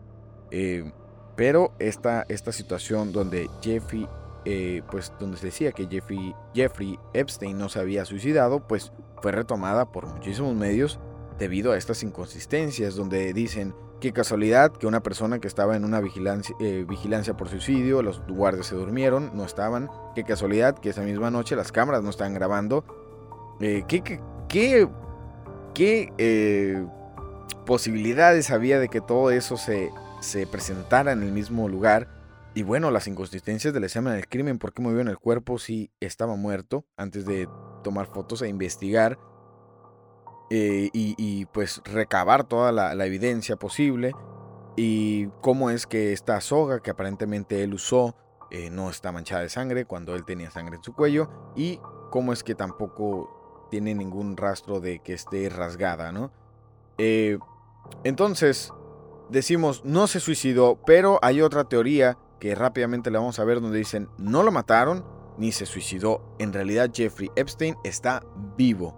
eh, pero esta, esta situación donde Jeffrey, eh, pues donde se decía que Jeffrey, Jeffrey Epstein no se había suicidado, pues fue retomada por muchísimos medios debido a estas inconsistencias donde dicen qué casualidad que una persona que estaba en una vigilancia, eh, vigilancia por suicidio, los guardias se durmieron, no estaban, qué casualidad que esa misma noche las cámaras no estaban grabando, qué, qué, qué, qué posibilidades había de que todo eso se, se presentara en el mismo lugar. Y bueno, las inconsistencias del examen del crimen, por qué movió en el cuerpo si estaba muerto antes de tomar fotos e investigar eh, y, pues recabar toda la, evidencia posible y cómo es que esta soga que aparentemente él usó eh, no está manchada de sangre cuando él tenía sangre en su cuello y cómo es que tampoco tiene ningún rastro de que esté rasgada, ¿no? Eh, entonces, decimos no se suicidó, pero hay otra teoría que rápidamente la vamos a ver donde dicen no lo mataron ni se suicidó. En realidad Jeffrey Epstein está vivo.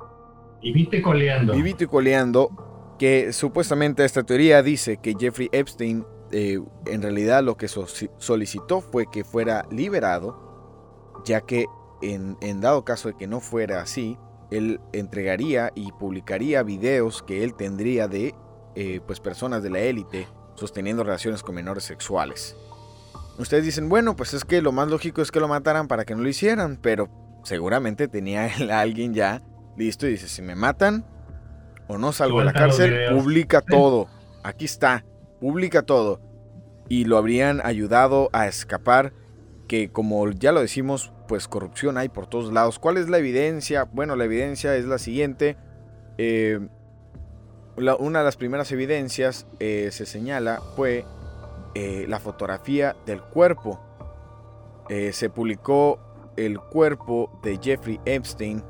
Vivito y coleando. Vivito y coleando, que supuestamente esta teoría dice que Jeffrey Epstein eh, en realidad lo que solicitó fue que fuera liberado, ya que en, en dado caso de que no fuera así, él entregaría y publicaría videos que él tendría de eh, pues personas de la élite sosteniendo relaciones con menores sexuales. Ustedes dicen, bueno, pues es que lo más lógico es que lo mataran para que no lo hicieran, pero seguramente tenía a alguien ya listo y dice, si me matan o no salgo de la cárcel, publica todo. Aquí está, publica todo. Y lo habrían ayudado a escapar, que como ya lo decimos, pues corrupción hay por todos lados. ¿Cuál es la evidencia? Bueno, la evidencia es la siguiente. Eh, una de las primeras evidencias eh, se señala fue eh, la fotografía del cuerpo. se publicó el cuerpo de Jeffrey Epstein.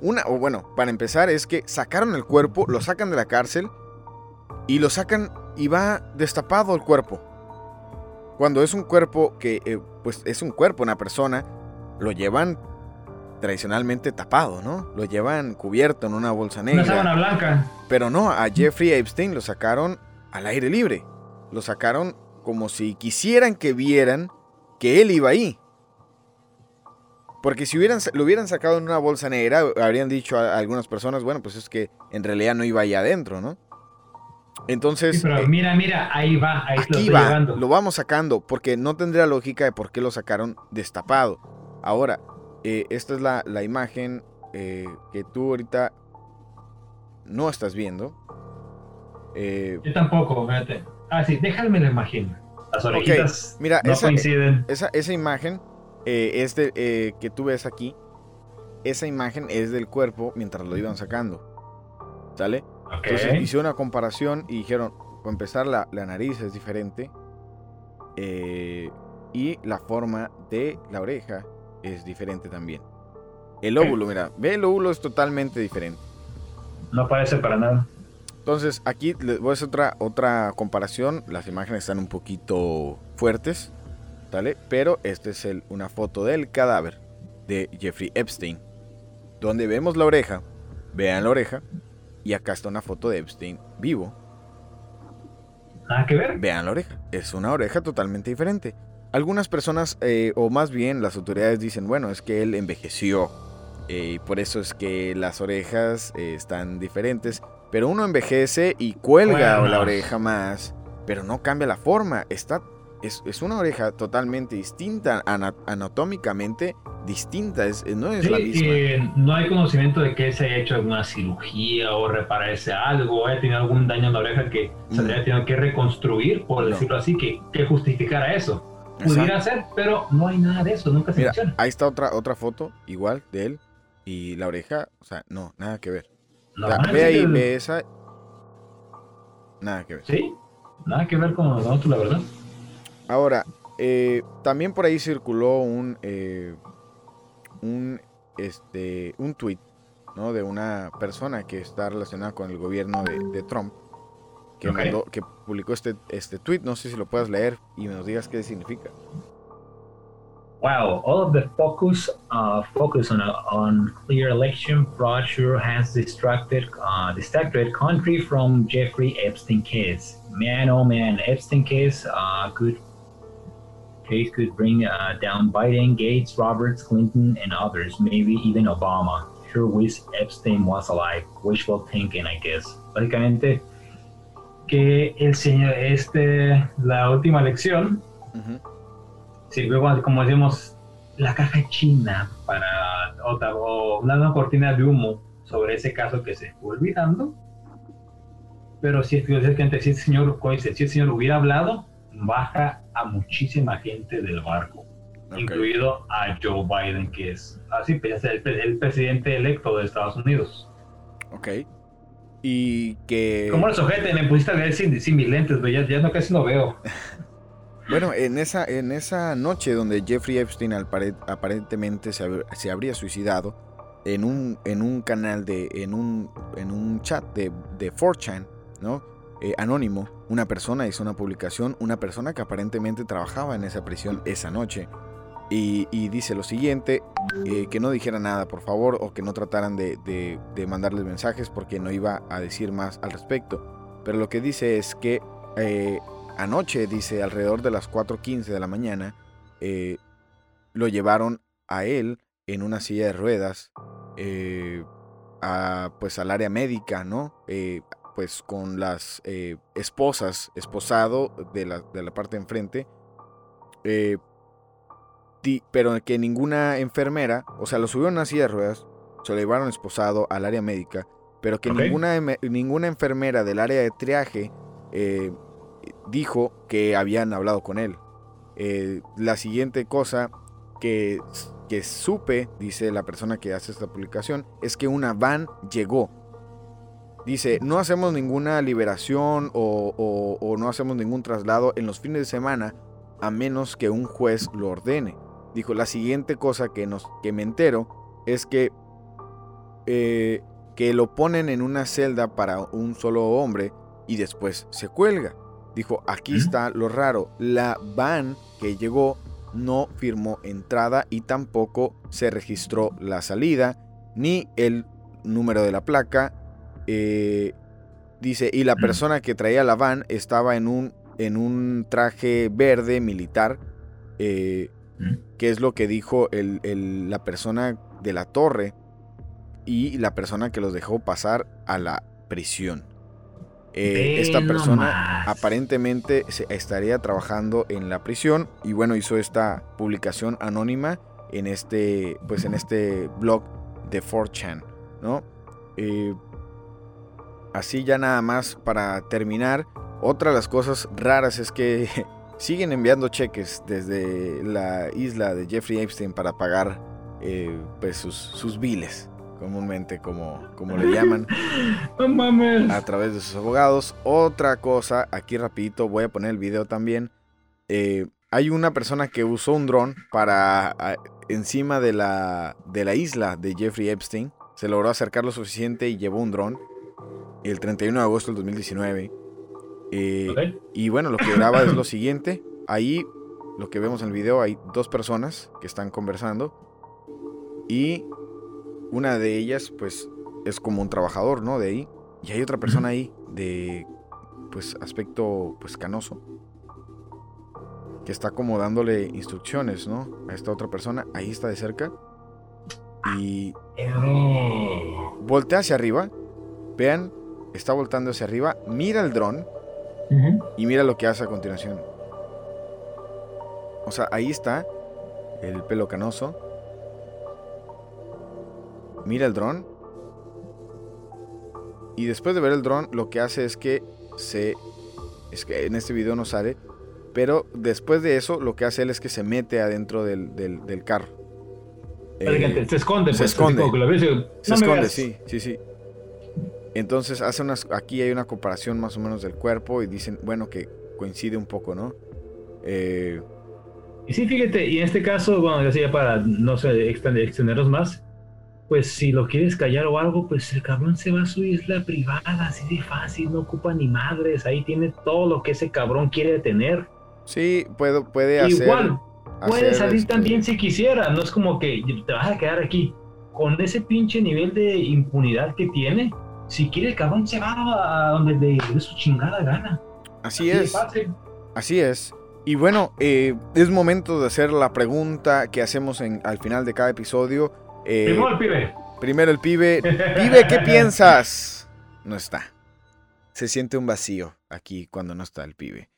una, o bueno, para empezar es que sacaron el cuerpo, lo sacan de la cárcel y lo sacan y va destapado el cuerpo. Cuando es un cuerpo que, eh, pues es un cuerpo, una persona, lo llevan tradicionalmente tapado, ¿no? Lo llevan cubierto en una bolsa negra. Una sábana blanca. Pero no, a Jeffrey Epstein lo sacaron al aire libre. Lo sacaron como si quisieran que vieran que él iba ahí. Porque si hubieran, lo hubieran sacado en una bolsa negra, habrían dicho a algunas personas, bueno, pues es que en realidad no iba ahí adentro, ¿no? Entonces. pero eh, mira, mira, ahí va, ahí aquí lo va, lo vamos sacando, porque no tendría lógica de por qué lo sacaron destapado. Ahora, eh, esta es la, imagen eh, que tú ahorita no estás viendo. Yo tampoco, fíjate. Ah, sí, déjame la imagen. Las orejitas Mira, no esa, coinciden. Esa, esa imagen es de, que tú ves aquí. Esa imagen es del cuerpo mientras lo iban sacando. ¿Sale? Entonces hice una comparación y dijeron, para empezar, la, nariz es diferente eh, y la forma de la oreja es diferente también. El óvulo, mira, ve el óvulo es totalmente diferente. No parece para nada. Entonces, aquí les voy a hacer otra, otra comparación. Las imágenes están un poquito fuertes, ¿vale? Pero esta es una foto del cadáver de Jeffrey Epstein, donde vemos la oreja. Vean la oreja. Y acá está una foto de Epstein vivo. Nada que ver. Vean la oreja. Es una oreja totalmente diferente. Algunas personas, eh, o más bien las autoridades dicen, bueno, es que él envejeció. Eh, y por eso es que las orejas eh, están diferentes. Pero uno envejece y cuelga la oreja más. Pero no cambia la forma. Está es, una oreja totalmente distinta, anatómicamente distinta, es, no es la misma. no hay conocimiento de que se haya hecho alguna cirugía o repararse algo, haya tenido algún daño en la oreja que se haya tenido que reconstruir, por decirlo así, que, que justificara eso. Pudiera ser, pero no hay nada de eso, nunca se Mira, menciona. Ahí está otra, otra foto, igual, de él, y la oreja, o sea, no, nada que ver. Ve ahí, ve esa. Nada que ver. Sí, nada que ver con nosotros, la verdad. Ahora, eh, también por ahí circuló un, eh, un, este, un tweet ¿no? de una persona que está relacionada con el gobierno de, Trump, que, mandó, que publicó este, este tweet. No sé si lo puedas leer y nos digas qué significa. Wow, all of the focus uh, focus on, on clear election fraud sure has distracted uh, distracted country from Jeffrey Epstein case. Man, oh man, Epstein case uh, could case could bring uh, down Biden, Gates, Roberts, Clinton, and others, maybe even Obama. Sure wish Epstein was alive. Wishful thinking, I guess. Básicamente, que el señor, este, la última elección, sirvió como decimos, la caja china para otra, o una, cortina de humo sobre ese caso que se fue olvidando. Pero si, si, si el señor, si el señor hubiera hablado, baja a muchísima gente del barco, incluido a Joe Biden, que es así, pues, el, el, presidente electo de Estados Unidos. Ok. Y que. ¿Cómo los ojete? Me pusiste a ver sin, sin mis lentes, ya, ya no casi no veo. <laughs> bueno, en esa, en esa noche donde Jeffrey Epstein aparentemente se, se, habría suicidado en un, en un canal de. en un, en un chat de, de 4chan, ¿no? Eh, anónimo, una persona hizo una publicación, una persona que aparentemente trabajaba en esa prisión esa noche. Y, dice lo siguiente, eh, que no dijera nada, por favor, o que no trataran de, de, mandarles mensajes porque no iba a decir más al respecto. Pero lo que dice es que eh, anoche, dice, alrededor de las 4.15 de la mañana, lo llevaron a él en una silla de ruedas eh, a, pues al área médica, ¿no? Eh, pues con las esposas, esposado de la, de la parte de enfrente, pero que ninguna enfermera, o sea, lo subieron a una silla de ruedas, se lo llevaron esposado al área médica, pero que ninguna, ninguna enfermera del área de triaje dijo que habían hablado con él. la siguiente cosa que que supe, dice la persona que hace esta publicación, es que una van llegó. Dice, no hacemos ninguna liberación o, no hacemos ningún traslado en los fines de semana a menos que un juez lo ordene. Dijo, la siguiente cosa que, nos, que me entero es que, eh, que lo ponen en una celda para un solo hombre y después se cuelga. Dijo, aquí está lo raro, la van que llegó no firmó entrada y tampoco se registró la salida ni el número de la placa. Eh, dice, y la persona que traía la van estaba en un, en un traje verde militar, eh, que es lo que dijo la persona de la torre y la persona que los dejó pasar a la prisión. Eh, esta persona aparentemente estaría trabajando en la prisión y bueno, hizo esta publicación anónima en este, pues en este blog de 4chan, ¿no? Eh, así ya nada más para terminar, otra de las cosas raras es que <laughs> siguen enviando cheques desde la isla de Jeffrey Epstein para pagar eh, pues sus, sus biles comúnmente como, como le llaman, <laughs> a través de sus abogados. Otra cosa, aquí rapidito, voy a poner el video también. Eh, hay una persona que usó un dron para encima de la, de la isla de Jeffrey Epstein. Se logró acercar lo suficiente y llevó un dron el 31 de agosto del 2019. Eh, y bueno, lo que graba es lo siguiente. Ahí, lo que vemos en el video, hay dos personas que están conversando. Y una de ellas, pues, es como un trabajador, ¿no? De ahí. Y hay otra persona ahí de, pues, aspecto, pues, canoso. Que está como dándole instrucciones, ¿no? A esta otra persona. Ahí está de cerca. Y... Voltea hacia arriba. Vean, está voltando hacia arriba. Mira el dron. Y mira lo que hace a continuación. O sea, ahí está el pelo canoso mira el dron. Y después de ver el dron, lo que hace es que se. Es que en este video no sale. Pero después de eso, lo que hace él es que se mete adentro del, del, carro. Eh, se esconde, se pues, esconde. se esconde, sí, sí, sí. Entonces hace unas, aquí hay una comparación más o menos del cuerpo y dicen, bueno, que coincide un poco, ¿no? Eh, y sí, fíjate, y en este caso, bueno, ya para no sé, extendernos más, pues si lo quieres callar o algo, pues el cabrón se va a su isla privada, así de fácil, no ocupa ni madres, ahí tiene todo lo que ese cabrón quiere tener. Sí, puede, puede hacer. Igual, puede salir este también si quisiera, no es como que te vas a quedar aquí. Con ese pinche nivel de impunidad que tiene, si quiere el cabrón se va a donde le dé su chingada gana. Así, es. Así es. Y bueno, eh, es momento de hacer la pregunta que hacemos en, al final de cada episodio eh, primero el pibe. Primero el pibe. Pibe, ¿qué <laughs> piensas? No está. Se siente un vacío aquí cuando no está el pibe.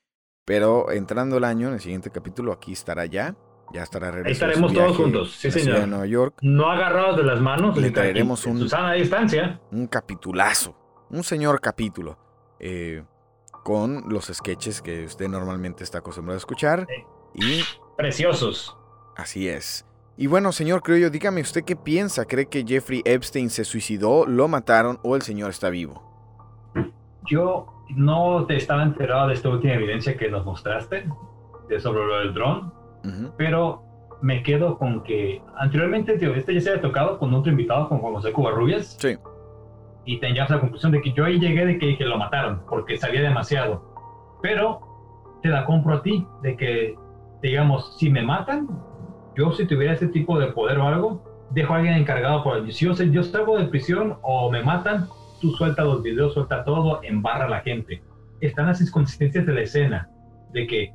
Pero entrando el año, en el siguiente capítulo, aquí estará ya. Ya estará. Ahí estaremos todos juntos, sí, señor. Nueva York. No agarrados de las manos. Le traeremos un. Susana a distancia. Un capitulazo. Un señor capítulo. Eh, con los sketches que usted normalmente está acostumbrado a escuchar. Y. Preciosos. Así es. Y bueno, señor Criollo, dígame usted qué piensa. ¿Cree que Jeffrey Epstein se suicidó, lo mataron o el señor está vivo? Yo no te estaba enterado de esta última evidencia que nos mostraste de sobre lo del dron, pero me quedo con que anteriormente tío, este ya se había tocado con otro invitado, con Juan José Cubarrubias. Sí. Y teníamos la conclusión de que yo ahí llegué de que, que lo mataron porque sabía demasiado. Pero te la compro a ti, de que, digamos, si me matan, yo si tuviera ese tipo de poder o algo, dejo a alguien encargado por el... Si yo, yo salgo de prisión o me matan, tú suelta los videos, suelta todo, embarra a la gente. Están las inconsistencias de la escena, de que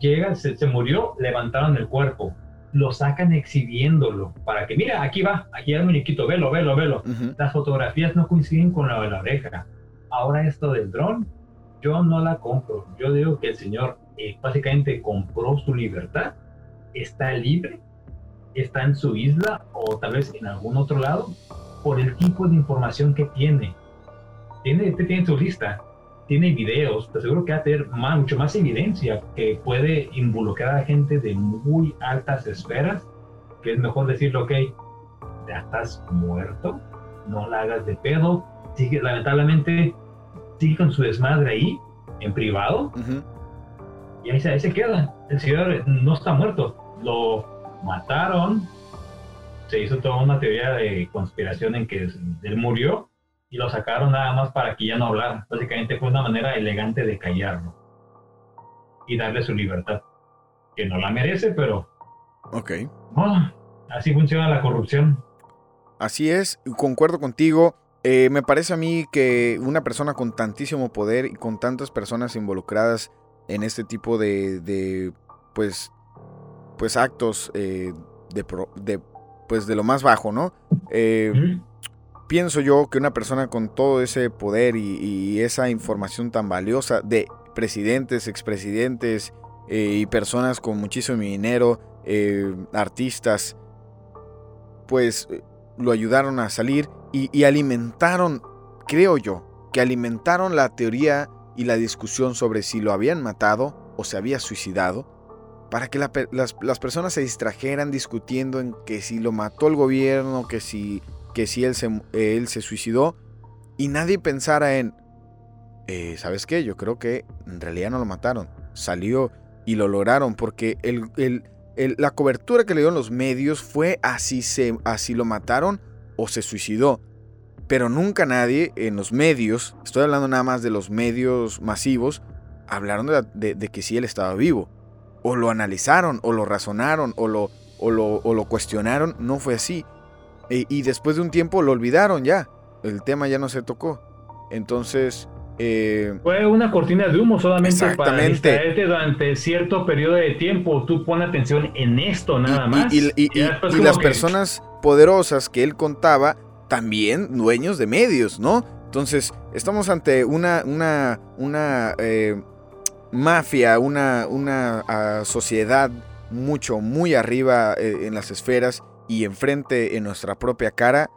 llega, se, se murió, levantaron el cuerpo. lo sacan exhibiéndolo para que, mira, aquí va, aquí el muñequito, velo, velo, velo. Las fotografías no coinciden con la de la oreja. Ahora esto del dron, yo no la compro. Yo digo que el señor eh, básicamente compró su libertad, está libre, está en su isla o tal vez en algún otro lado por el tipo de información que tiene. Tiene, tiene su lista tiene videos, te aseguro que va a tener más, mucho más evidencia que puede involucrar a gente de muy altas esferas, que es mejor decirle, ok, ya estás muerto, no la hagas de pedo, sigue, lamentablemente, sigue con su desmadre ahí, en privado, y ahí se, ahí se queda. El señor no está muerto, lo mataron, se hizo toda una teoría de conspiración en que él murió, y lo sacaron nada más para que ya no hablara. Básicamente fue una manera elegante de callarlo y darle su libertad, que no la merece, pero... Ok. así funciona la corrupción. Así es, concuerdo contigo. Eh, me parece a mí que una persona con tantísimo poder y con tantas personas involucradas en este tipo de, de pues, pues actos eh, de, de, pues de lo más bajo, ¿no? Eh, pienso yo que una persona con todo ese poder y, esa información tan valiosa de presidentes, expresidentes eh, y personas con muchísimo dinero, eh, artistas, pues lo ayudaron a salir y, alimentaron, creo yo, que alimentaron la teoría y la discusión sobre si lo habían matado o se había suicidado, para que las, las, personas se distrajeran discutiendo en que si lo mató el gobierno, que si que si él se, él se suicidó y nadie pensara en, eh, ¿sabes qué? Yo creo que en realidad no lo mataron. Salió y lo lograron porque el, la cobertura que le dieron los medios fue así, así lo mataron o se suicidó. Pero nunca nadie en los medios, estoy hablando nada más de los medios masivos, hablaron de, que si él estaba vivo. O lo analizaron, o lo razonaron, o lo, o lo, o lo cuestionaron. No fue así. Y, después de un tiempo lo olvidaron ya. El tema ya no se tocó. Entonces... Eh, Fue una cortina de humo solamente para distraerte durante cierto periodo de tiempo. Tú pon atención en esto nada más. Y, las personas poderosas que él contaba, también dueños de medios, ¿no? Entonces, estamos ante una, una, una eh, mafia, una, una sociedad mucho, muy arriba eh, en las esferas y enfrente en nuestra propia cara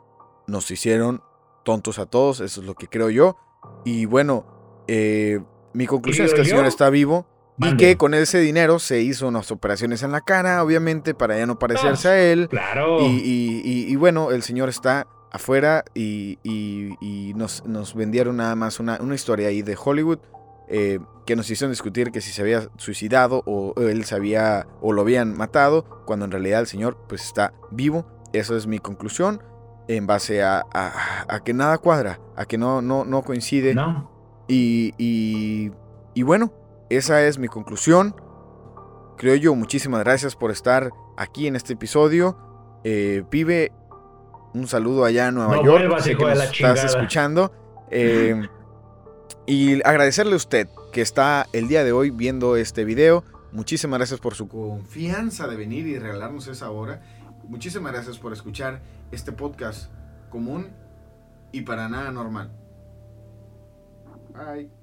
nos hicieron tontos a todos, eso es lo que creo yo. Y bueno, eh, mi conclusión es que el señor está vivo y que con ese dinero se hizo unas operaciones en la cara, obviamente, para ya no parecerse a él. Claro. Y, bueno, el señor está afuera y, nos, nos, vendieron nada más una, una historia ahí de Hollywood eh, que nos hicieron discutir que si se había suicidado o él se había o lo habían matado, cuando en realidad el señor pues está vivo. Esa es mi conclusión en base a, que nada cuadra, a que no, no, no coincide. Y, y, bueno, esa es mi conclusión. Creo yo, muchísimas gracias por estar aquí en este episodio. Eh, Pibe, un saludo allá en Nueva York. sé que nos estás escuchando. Eh, <laughs> y agradecerle a usted que está el día de hoy viendo este video. Muchísimas gracias por su confianza de venir y regalarnos esa hora. Muchísimas gracias por escuchar este podcast común y para nada normal. Bye.